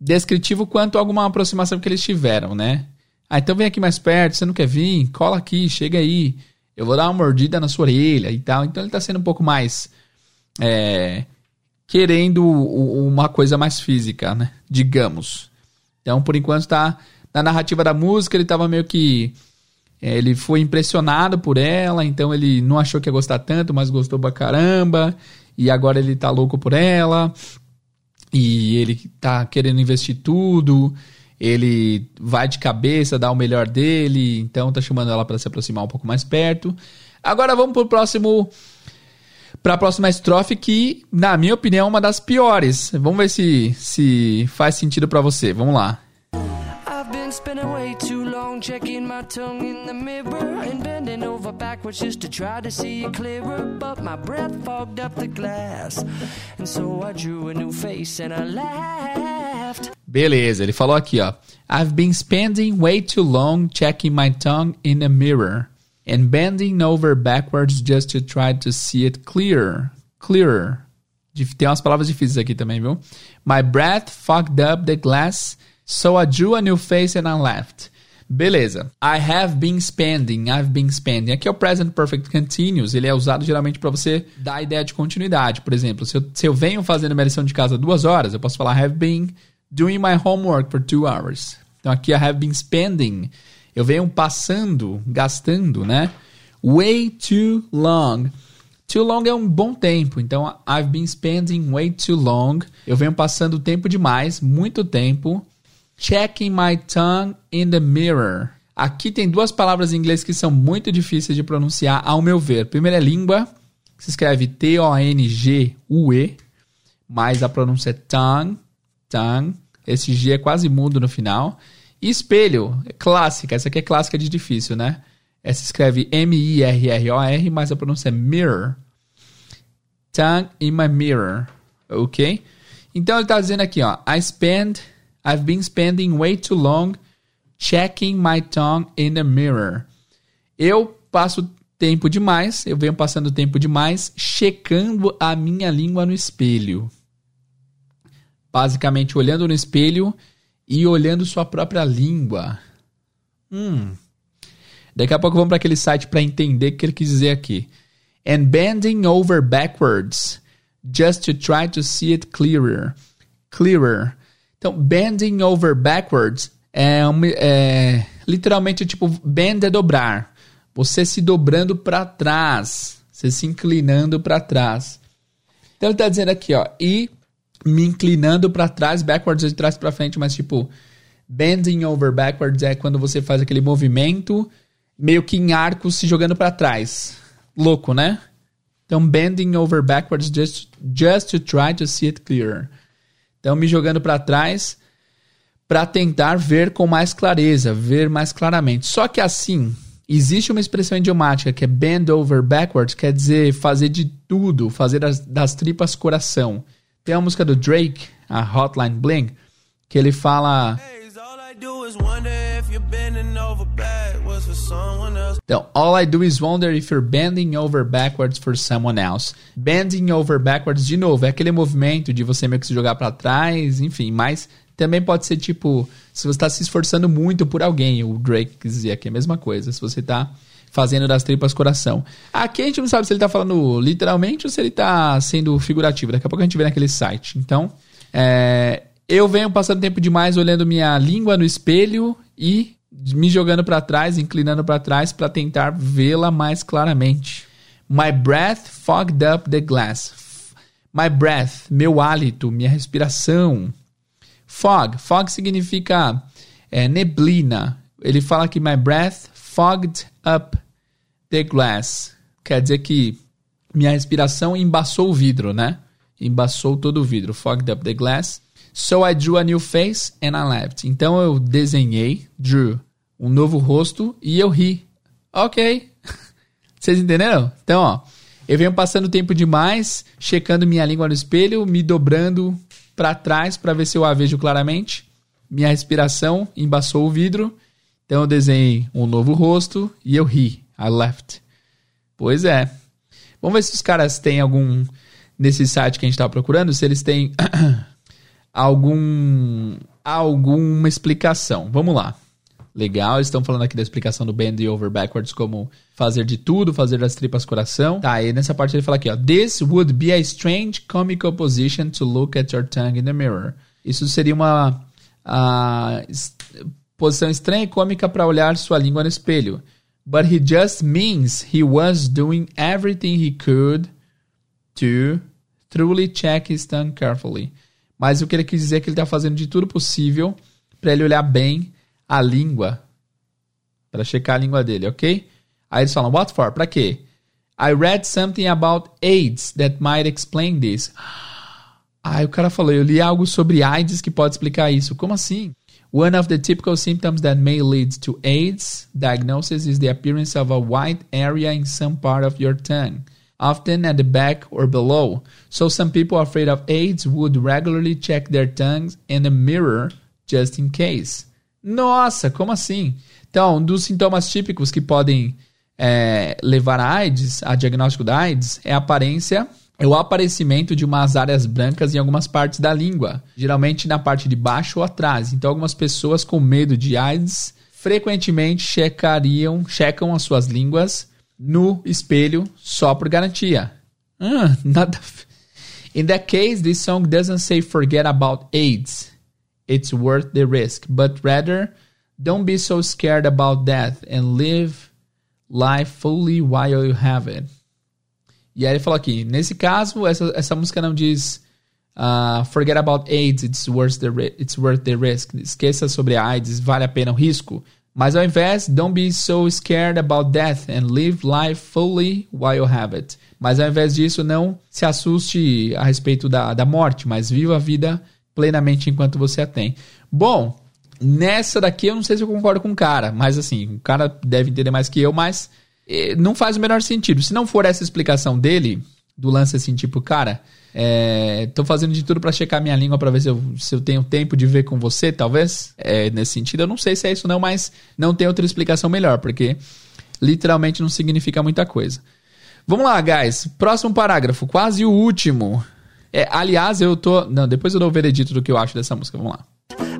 descritivo quanto a alguma aproximação que eles tiveram, né? Ah, então vem aqui mais perto, você não quer vir? Cola aqui, chega aí. Eu vou dar uma mordida na sua orelha e tal. Então ele tá sendo um pouco mais. É, querendo uma coisa mais física, né? Digamos. Então, por enquanto, tá na narrativa da música, ele tava meio que. É, ele foi impressionado por ela, então ele não achou que ia gostar tanto, mas gostou pra caramba. E agora ele tá louco por ela. E ele tá querendo investir tudo. Ele vai de cabeça, dá o melhor dele. Então tá chamando ela para se aproximar um pouco mais perto. Agora vamos pro próximo para a próxima estrofe que, na minha opinião, é uma das piores. Vamos ver se se faz sentido para você. Vamos lá. Checking my tongue in the mirror and bending over backwards just to try to see it clearer, but my breath fogged up the glass. And so I drew a new face and I laughed. Beleza, ele falou aqui, ó. I've been spending way too long checking my tongue in the mirror and bending over backwards just to try to see it clearer. Clearer. Tem umas palavras difíceis aqui também, viu? My breath fogged up the glass, so I drew a new face and I laughed. Beleza. I have been spending, I've been spending. Aqui é o present perfect continuous. Ele é usado geralmente para você dar a ideia de continuidade. Por exemplo, se eu, se eu venho fazendo minha lição de casa duas horas, eu posso falar have been doing my homework for two hours. Então aqui I have been spending eu venho passando, gastando, né? Way too long. Too long é um bom tempo, então I've been spending way too long. Eu venho passando tempo demais, muito tempo. Checking my tongue in the mirror. Aqui tem duas palavras em inglês que são muito difíceis de pronunciar, ao meu ver. Primeira é língua, se escreve T-O-N-G-U-E, mas a pronúncia é tongue, tongue. Esse G é quase mudo no final. Espelho, é clássica. Essa aqui é clássica de difícil, né? Essa escreve M-I-R-R-O-R, mas a pronúncia é mirror. Tongue in my mirror. Ok? Então ele está dizendo aqui, ó. I spend, I've been spending way too long checking my tongue in the mirror. Eu passo tempo demais, eu venho passando tempo demais checando a minha língua no espelho. Basicamente, olhando no espelho e olhando sua própria língua. Hum. Daqui a pouco vamos para aquele site para entender o que ele quis dizer aqui. And bending over backwards just to try to see it clearer. Clearer. Então, bending over backwards é, é literalmente tipo bend é dobrar. Você se dobrando para trás, você se inclinando para trás. Então ele está dizendo aqui, ó, e me inclinando para trás, backwards de trás para frente, mas tipo, bending over backwards é quando você faz aquele movimento meio que em arco se jogando para trás. Louco, né? Então, bending over backwards just, just to try to see it clearer. Então, me jogando para trás para tentar ver com mais clareza, ver mais claramente. Só que assim, existe uma expressão idiomática que é bend over backwards, quer dizer fazer de tudo, fazer das, das tripas coração. Tem a música do Drake, a Hotline Bling, que ele fala. Então, all I do is wonder if you're bending over backwards for someone else. Bending over backwards, de novo, é aquele movimento de você meio que se jogar para trás, enfim, mas também pode ser tipo, se você está se esforçando muito por alguém, o Drake dizia aqui é a mesma coisa. Se você está fazendo das tripas coração. Aqui a gente não sabe se ele está falando literalmente ou se ele está sendo figurativo. Daqui a pouco a gente vê naquele site. Então, é, eu venho passando tempo demais olhando minha língua no espelho e me jogando para trás, inclinando para trás para tentar vê-la mais claramente. My breath fogged up the glass. My breath, meu hálito, minha respiração. Fog, fog significa é, neblina. Ele fala que my breath fogged up the glass. Quer dizer que minha respiração embaçou o vidro, né? Embaçou todo o vidro. Fogged up the glass. So I drew a new face and I laughed. Então eu desenhei, drew, um novo rosto e eu ri. Ok. Vocês entenderam? Então, ó, eu venho passando tempo demais, checando minha língua no espelho, me dobrando para trás para ver se eu a vejo claramente. Minha respiração embaçou o vidro. Então eu desenhei um novo rosto e eu ri. I left. Pois é. Vamos ver se os caras têm algum. Nesse site que a gente está procurando, se eles têm algum. alguma explicação. Vamos lá. Legal, eles estão falando aqui da explicação do bend over backwards como fazer de tudo, fazer das tripas coração. Tá, e nessa parte ele fala aqui, ó. This would be a strange comical position to look at your tongue in the mirror. Isso seria uma uh, posição estranha e cômica para olhar sua língua no espelho. But he just means he was doing everything he could to truly check his tongue carefully. Mas o que ele quis dizer é que ele está fazendo de tudo possível para ele olhar bem a língua, para checar a língua dele, ok? Aí eles falam, what for? Para quê? I read something about AIDS that might explain this. Aí o cara falou, eu li algo sobre AIDS que pode explicar isso. Como assim? One of the typical symptoms that may lead to AIDS diagnosis is the appearance of a white area in some part of your tongue, often at the back or below. So some people afraid of AIDS would regularly check their tongues in a mirror just in case. Nossa, como assim? Então, um dos sintomas típicos que podem é, levar a AIDS, a diagnóstico da AIDS, é a aparência, é o aparecimento de umas áreas brancas em algumas partes da língua, geralmente na parte de baixo ou atrás. Então, algumas pessoas com medo de AIDS frequentemente checariam, checam as suas línguas no espelho só por garantia. Ah, nada. In that case, this song doesn't say forget about AIDS it's worth the risk. But rather, don't be so scared about death and live life fully while you have it. E aí ele falou aqui, nesse caso, essa, essa música não diz uh, forget about AIDS, it's worth, the, it's worth the risk. Esqueça sobre a AIDS, vale a pena o risco. Mas ao invés, don't be so scared about death and live life fully while you have it. Mas ao invés disso, não se assuste a respeito da, da morte, mas viva a vida plenamente enquanto você a tem. Bom, nessa daqui eu não sei se eu concordo com o cara, mas assim, o cara deve entender mais que eu, mas não faz o menor sentido. Se não for essa explicação dele, do lance assim, tipo, cara, é, tô fazendo de tudo para checar minha língua para ver se eu, se eu tenho tempo de ver com você, talvez. É, nesse sentido, eu não sei se é isso não, mas não tem outra explicação melhor, porque literalmente não significa muita coisa. Vamos lá, guys. Próximo parágrafo, quase o último. É, aliás, eu tô. Não, depois eu dou o veredito do que eu acho dessa música. Vamos lá.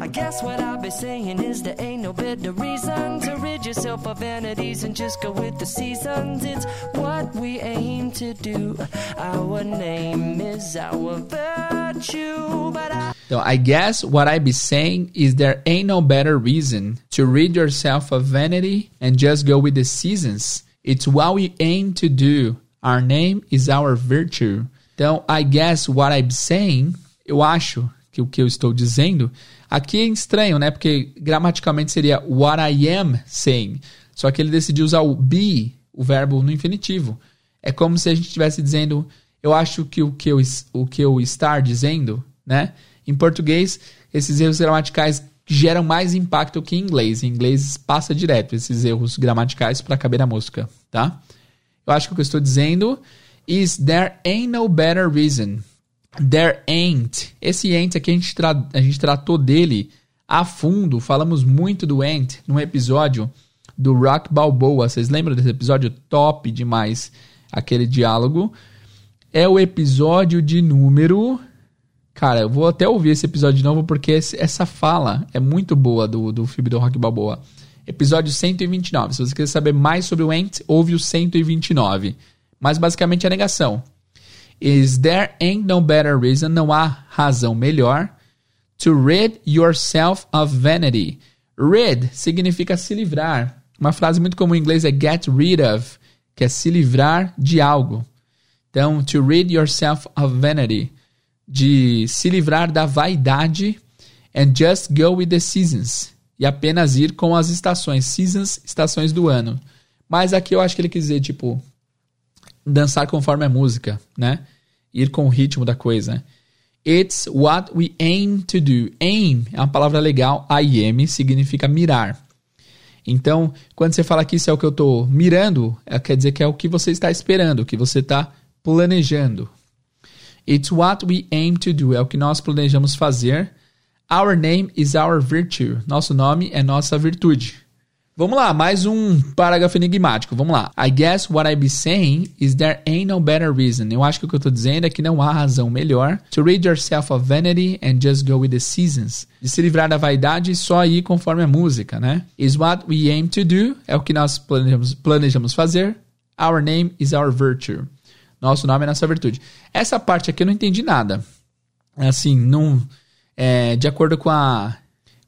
I guess what I'll be saying is there ain't no better reason to rid yourself of vanities and just go with the seasons. It's what we aim to do. Our name is our virtue, but I. So I guess what I be saying is there ain't no better reason to rid yourself of vanity and just go with the seasons. It's what we aim to do. Our name is our virtue. Então, I guess what I'm saying, eu acho que o que eu estou dizendo, aqui é estranho, né? Porque gramaticalmente seria what I am saying. Só que ele decidiu usar o be, o verbo no infinitivo. É como se a gente estivesse dizendo, eu acho que o que eu, o que eu estar dizendo, né? Em português, esses erros gramaticais geram mais impacto que em inglês. Em inglês passa direto esses erros gramaticais para caber na música, tá? Eu acho que o que eu estou dizendo is there ain't no better reason. There ain't. Esse ain't aqui a gente, a gente tratou dele a fundo. Falamos muito do ain't num episódio do Rock Balboa. Vocês lembram desse episódio? Top demais. Aquele diálogo. É o episódio de número. Cara, eu vou até ouvir esse episódio de novo porque essa fala é muito boa do, do filme do Rock Balboa. Episódio 129. Se você quiser saber mais sobre o Ant, ouve o 129. Mas basicamente é a negação. Is there ain't no better reason, não há razão melhor, to rid yourself of vanity. Rid significa se livrar. Uma frase muito comum em inglês é get rid of, que é se livrar de algo. Então, to rid yourself of vanity, de se livrar da vaidade, and just go with the seasons, e apenas ir com as estações. Seasons, estações do ano. Mas aqui eu acho que ele quis dizer, tipo, dançar conforme a música, né? Ir com o ritmo da coisa. It's what we aim to do. Aim é uma palavra legal. I-M significa mirar. Então, quando você fala que isso é o que eu estou mirando, é, quer dizer que é o que você está esperando, o que você está planejando. It's what we aim to do. É o que nós planejamos fazer. Our name is our virtue. Nosso nome é nossa virtude. Vamos lá, mais um parágrafo enigmático. Vamos lá. I guess what I be saying is there ain't no better reason. Eu acho que o que eu tô dizendo é que não há razão melhor to rid yourself of vanity and just go with the seasons. De se livrar da vaidade e só ir conforme a música, né? Is what we aim to do. É o que nós planejamos, planejamos fazer. Our name is our virtue. Nosso nome é nossa virtude. Essa parte aqui eu não entendi nada. Assim, não... É, de acordo com a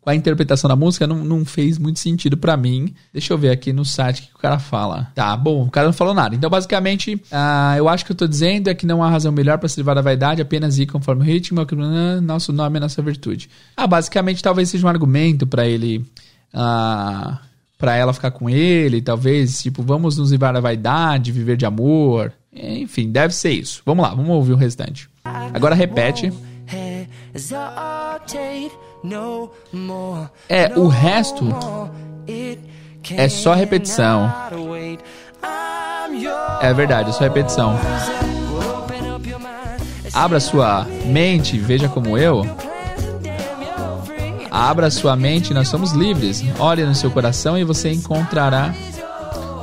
a interpretação da música não, não fez muito sentido para mim. Deixa eu ver aqui no site o que o cara fala. Tá, bom, o cara não falou nada. Então, basicamente, uh, eu acho que eu tô dizendo é que não há razão melhor para se livrar da vaidade, apenas ir conforme o ritmo, nosso nome é nossa virtude. Ah, basicamente, talvez seja um argumento para ele. Uh, para ela ficar com ele, talvez, tipo, vamos nos livrar da vaidade, viver de amor. Enfim, deve ser isso. Vamos lá, vamos ouvir o restante. Agora repete. É, o resto é só repetição. É verdade, é só repetição. Abra sua mente, veja como eu. Abra sua mente, nós somos livres. Olhe no seu coração e você encontrará.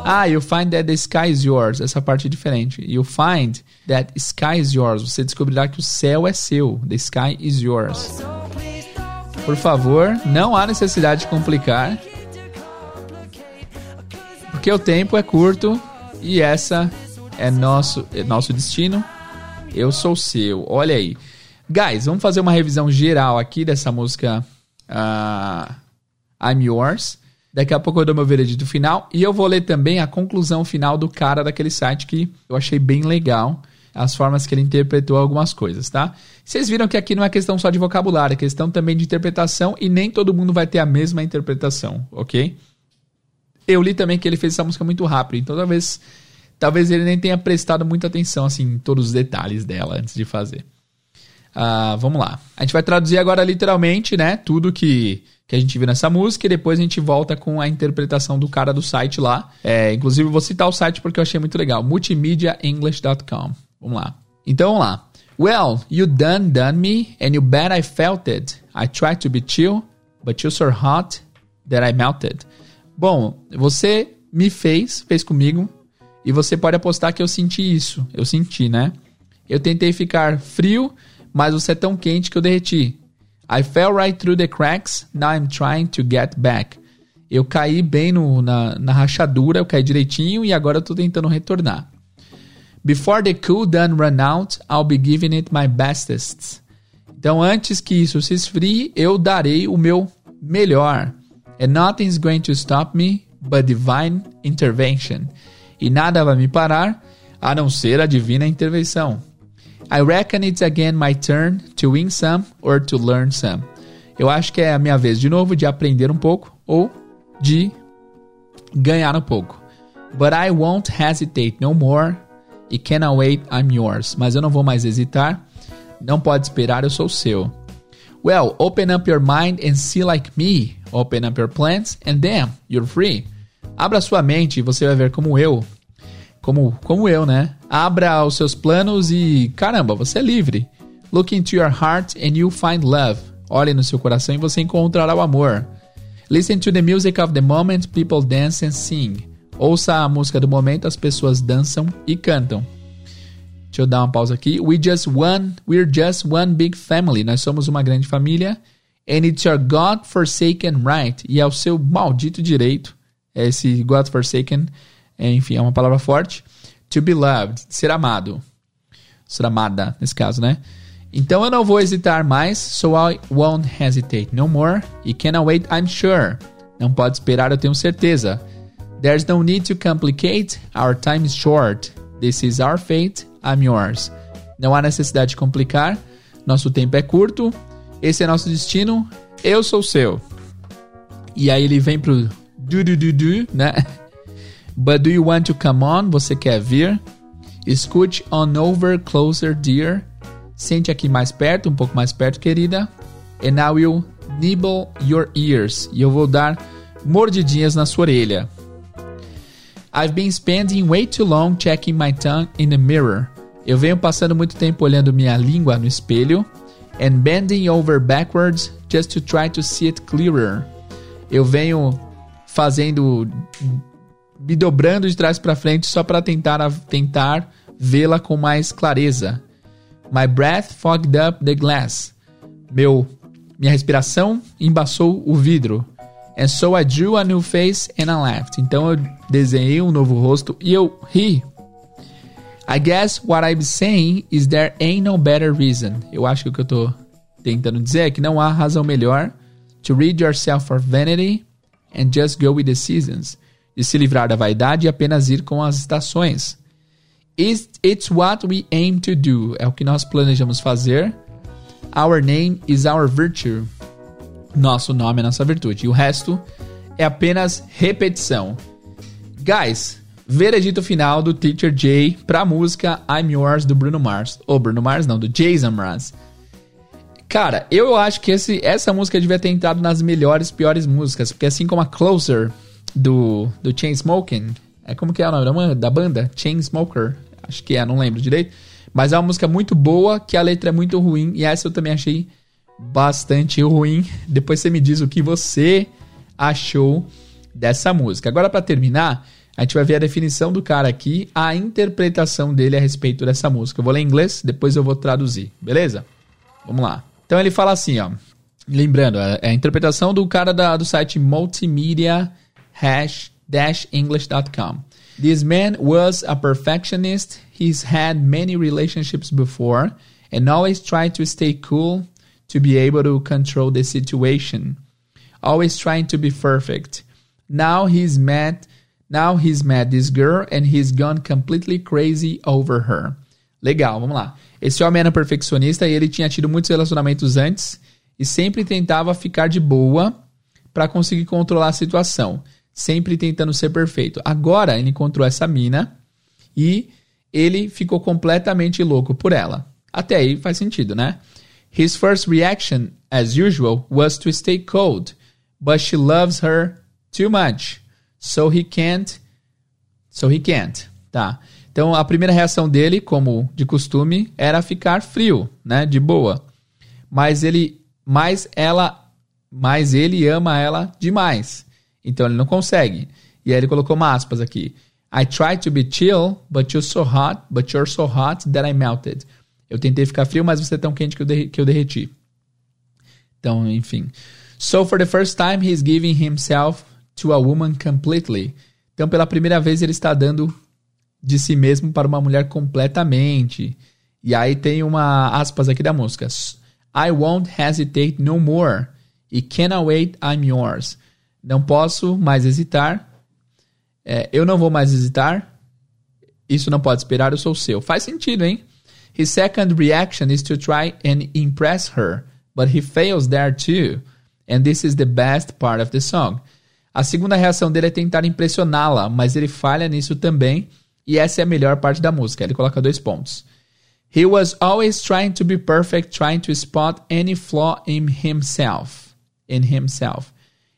Ah, you find that the sky is yours. Essa parte é diferente. You find that sky is yours. Você descobrirá que o céu é seu. The sky is yours. Por favor, não há necessidade de complicar. Porque o tempo é curto e essa é nosso, é nosso destino. Eu sou seu. Olha aí. Guys, vamos fazer uma revisão geral aqui dessa música uh, I'm Yours. Daqui a pouco eu dou meu veredito final e eu vou ler também a conclusão final do cara daquele site que eu achei bem legal as formas que ele interpretou algumas coisas, tá? Vocês viram que aqui não é questão só de vocabulário, é questão também de interpretação e nem todo mundo vai ter a mesma interpretação, ok? Eu li também que ele fez essa música muito rápido, então talvez, talvez ele nem tenha prestado muita atenção assim, em todos os detalhes dela antes de fazer. Uh, vamos lá. A gente vai traduzir agora literalmente, né? Tudo que, que a gente viu nessa música e depois a gente volta com a interpretação do cara do site lá. É, inclusive, vou citar o site porque eu achei muito legal: multimediaenglish.com. Vamos lá. Então vamos lá. Well, you done done me, and you bet I felt it. I tried to be chill, but you're so hot that I melted. Bom, você me fez, fez comigo, e você pode apostar que eu senti isso. Eu senti, né? Eu tentei ficar frio, mas você é tão quente que eu derreti. I fell right through the cracks, now I'm trying to get back. Eu caí bem no, na, na rachadura, eu caí direitinho e agora eu tô tentando retornar. Before the cool done run out, I'll be giving it my bestest. Então, antes que isso se esfrie, eu darei o meu melhor. And nothing's going to stop me but divine intervention. E nada vai me parar a não ser a divina intervenção. I reckon it's again my turn to win some or to learn some. Eu acho que é a minha vez de novo de aprender um pouco ou de ganhar um pouco. But I won't hesitate no more e cannot wait, I'm yours. Mas eu não vou mais hesitar. Não pode esperar, eu sou seu. Well, open up your mind and see like me. Open up your plans and then you're free. Abra sua mente e você vai ver como eu. Como, como eu, né? Abra os seus planos e caramba, você é livre. Look into your heart and you'll find love. Olhe no seu coração e você encontrará o amor. Listen to the music of the moment, people dance and sing. Ouça a música do momento, as pessoas dançam e cantam. Deixa eu dar uma pausa aqui. We just one, we're just one big family. Nós somos uma grande família. And it's your God-forsaken right. E é o seu maldito direito. Esse God-forsaken, é, enfim, é uma palavra forte. To be loved, ser amado. Ser amada, nesse caso, né? Então eu não vou hesitar mais, so I won't hesitate no more. E cannot wait, I'm sure. Não pode esperar, eu tenho certeza. There's no need to complicate, our time is short. This is our fate, I'm yours. Não há necessidade de complicar, nosso tempo é curto, esse é nosso destino, eu sou seu. E aí ele vem pro do do do do, né? But do you want to come on? Você quer vir? Escute on over closer, dear. Sente aqui mais perto, um pouco mais perto, querida. And I will nibble your ears. E eu vou dar mordidinhas na sua orelha. I've been spending way too long checking my tongue in the mirror. Eu venho passando muito tempo olhando minha língua no espelho and bending over backwards just to try to see it clearer. Eu venho fazendo me dobrando de trás para frente só para tentar tentar vê-la com mais clareza. My breath fogged up the glass. Meu minha respiração embaçou o vidro. And so I drew a new face and I laughed. Então eu desenhei um novo rosto e eu ri. I guess what I'm saying is there ain't no better reason. Eu acho que o que eu tô tentando dizer é que não há razão melhor to rid yourself of vanity and just go with the seasons. De se livrar da vaidade e apenas ir com as estações. It's, it's what we aim to do. É o que nós planejamos fazer. Our name is our virtue. Nosso nome nossa virtude. E o resto é apenas repetição. Guys, veredito final do Teacher Jay pra música I'm Yours do Bruno Mars. Ou Bruno Mars não, do Jason Mraz. Cara, eu acho que esse, essa música devia ter entrado nas melhores piores músicas. Porque assim como a Closer do, do Chainsmoking, é como que é o nome da banda? Chainsmoker. Acho que é, não lembro direito. Mas é uma música muito boa, que a letra é muito ruim. E essa eu também achei bastante ruim. Depois você me diz o que você achou dessa música. Agora, para terminar, a gente vai ver a definição do cara aqui, a interpretação dele a respeito dessa música. Eu vou ler em inglês, depois eu vou traduzir, beleza? Vamos lá. Então ele fala assim, ó. Lembrando, é a interpretação do cara da, do site multimedia-english.com. This man was a perfectionist. He's had many relationships before and always tried to stay cool to be able to control the situation. Always trying to be perfect. Now he's met now he's met this girl and he's gone completely crazy over her. Legal, vamos lá. Esse homem era perfeccionista e ele tinha tido muitos relacionamentos antes e sempre tentava ficar de boa para conseguir controlar a situação, sempre tentando ser perfeito. Agora ele encontrou essa mina e ele ficou completamente louco por ela. Até aí faz sentido, né? His first reaction, as usual, was to stay cold, but she loves her too much, so he can't. So he can't. Tá. Então a primeira reação dele, como de costume, era ficar frio, né, de boa. Mas ele, mas ela, mas ele ama ela demais. Então ele não consegue. E aí ele colocou uma aspas aqui. I tried to be chill, but you're so hot, but you're so hot that I melted. Eu tentei ficar frio, mas você é tão quente que eu, que eu derreti. Então, enfim. So, for the first time, he's giving himself to a woman completely. Então, pela primeira vez, ele está dando de si mesmo para uma mulher completamente. E aí tem uma aspas aqui da música. I won't hesitate no more. E cannot wait, I'm yours. Não posso mais hesitar. É, eu não vou mais hesitar. Isso não pode esperar, eu sou seu. Faz sentido, hein? His second reaction is to try and impress her, but he fails there too. And this is the best part of the song. A segunda reação dele é tentar impressioná-la, mas ele falha nisso também, e essa é a melhor parte da música. Ele coloca dois pontos. He was always trying to be perfect, trying to spot any flaw in himself. In himself.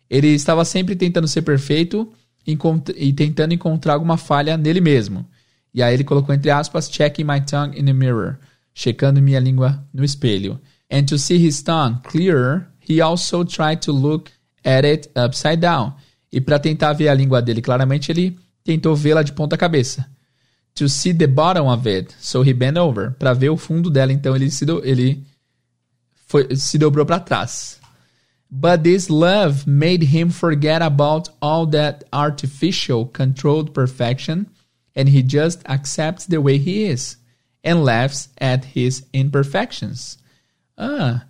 Ele estava sempre tentando ser perfeito e tentando encontrar alguma falha nele mesmo. E aí ele colocou entre aspas, checking my tongue in the mirror, checando minha língua no espelho. And to see his tongue clearer, he also tried to look at it upside down. E para tentar ver a língua dele claramente, ele tentou vê-la de ponta cabeça. To see the bottom of it, so he bent over. Para ver o fundo dela, então ele se, do, ele foi, se dobrou para trás. But this love made him forget about all that artificial, controlled perfection and he just accepts the way he is and laughs at his imperfections. Ah,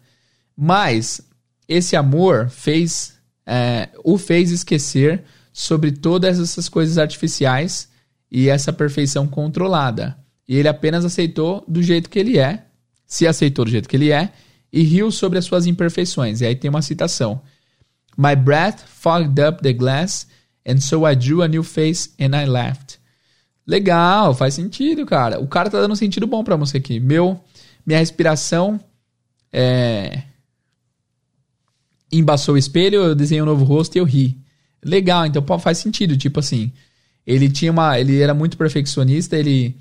mas esse amor fez é, o fez esquecer sobre todas essas coisas artificiais e essa perfeição controlada. E ele apenas aceitou do jeito que ele é, se aceitou do jeito que ele é, e riu sobre as suas imperfeições. E aí tem uma citação: My breath fogged up the glass, and so I drew a new face and I laughed. Legal, faz sentido, cara. O cara tá dando um sentido bom pra você aqui. Meu, minha respiração é... embaçou o espelho, eu desenhei um novo rosto e eu ri. Legal, então faz sentido, tipo assim, ele tinha uma, ele era muito perfeccionista, ele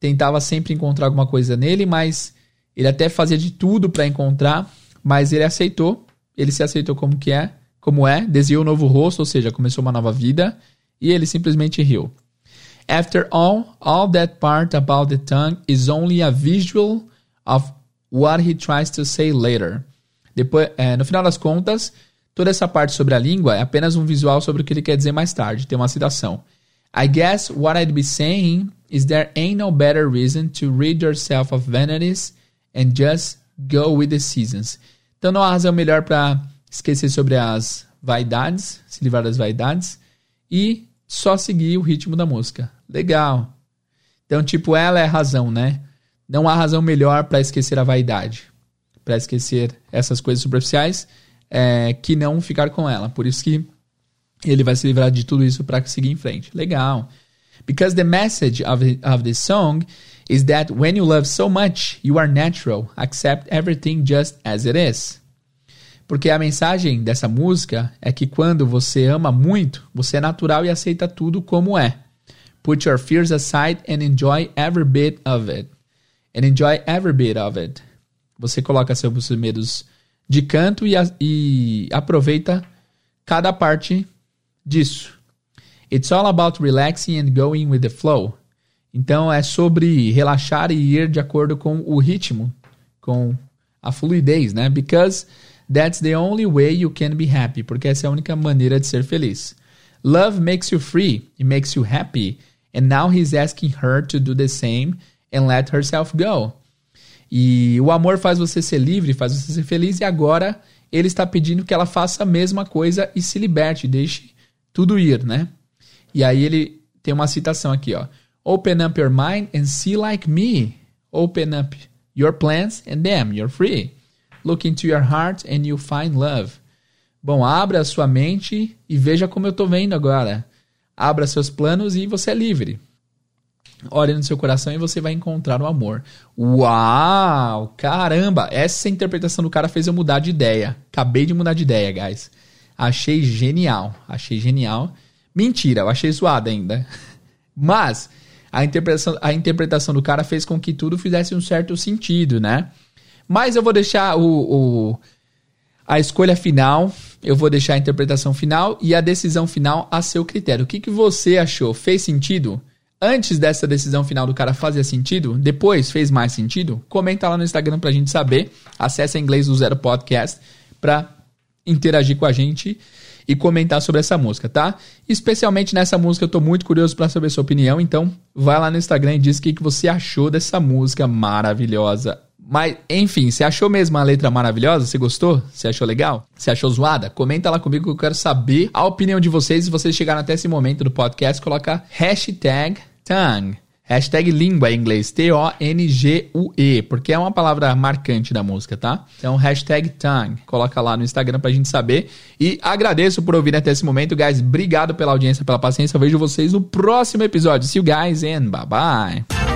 tentava sempre encontrar alguma coisa nele, mas ele até fazia de tudo para encontrar, mas ele aceitou, ele se aceitou como que é, como é, desenhou um novo rosto, ou seja, começou uma nova vida, e ele simplesmente riu. After all, all that part about the tongue is only a visual of what he tries to say later. Depois, é, no final das contas, toda essa parte sobre a língua é apenas um visual sobre o que ele quer dizer mais tarde. Tem uma citação. I guess what I'd be saying is there ain't no better reason to rid yourself of vanities and just go with the seasons. Então não há razão melhor para esquecer sobre as vaidades, se livrar das vaidades e só seguir o ritmo da música. Legal. Então, tipo, ela é a razão, né? Não há razão melhor para esquecer a vaidade, para esquecer essas coisas superficiais, é, que não ficar com ela. Por isso que ele vai se livrar de tudo isso para seguir em frente. Legal. Because the message of, of this song is that when you love so much, you are natural, accept everything just as it is. Porque a mensagem dessa música é que quando você ama muito, você é natural e aceita tudo como é. Put your fears aside and enjoy every bit of it. And enjoy every bit of it. Você coloca seus medos de canto e, e aproveita cada parte disso. It's all about relaxing and going with the flow. Então é sobre relaxar e ir de acordo com o ritmo, com a fluidez, né? Because that's the only way you can be happy, porque essa é a única maneira de ser feliz. Love makes you free, it makes you happy, and now he's asking her to do the same and let herself go. E o amor faz você ser livre, faz você ser feliz, e agora ele está pedindo que ela faça a mesma coisa e se liberte, deixe tudo ir, né? E aí ele tem uma citação aqui, ó. Open up your mind and see like me. Open up your plans and them, you're free. Look into your heart and you find love. Bom, abra a sua mente e veja como eu estou vendo agora. Abra seus planos e você é livre. Ore no seu coração e você vai encontrar o amor. Uau! Caramba! Essa interpretação do cara fez eu mudar de ideia. Acabei de mudar de ideia, guys. Achei genial. Achei genial. Mentira, eu achei zoado ainda. Mas a interpretação, a interpretação do cara fez com que tudo fizesse um certo sentido, né? Mas eu vou deixar o, o, a escolha final, eu vou deixar a interpretação final e a decisão final a seu critério. O que, que você achou? Fez sentido? Antes dessa decisão final do cara fazia sentido? Depois fez mais sentido? Comenta lá no Instagram pra gente saber. Acesse a Inglês do Zero Podcast pra interagir com a gente e comentar sobre essa música, tá? Especialmente nessa música eu tô muito curioso para saber sua opinião, então vai lá no Instagram e diz o que, que você achou dessa música maravilhosa. Mas, enfim, você achou mesmo a letra maravilhosa? Você gostou? Você achou legal? Você achou zoada? Comenta lá comigo que eu quero saber a opinião de vocês. Se vocês chegaram até esse momento do podcast, coloca hashtag tongue. Hashtag língua em inglês, T-O-N-G-U-E, porque é uma palavra marcante da música, tá? Então, hashtag tongue. Coloca lá no Instagram pra gente saber. E agradeço por ouvir até esse momento, guys. Obrigado pela audiência, pela paciência. Eu vejo vocês no próximo episódio. See you guys and bye bye.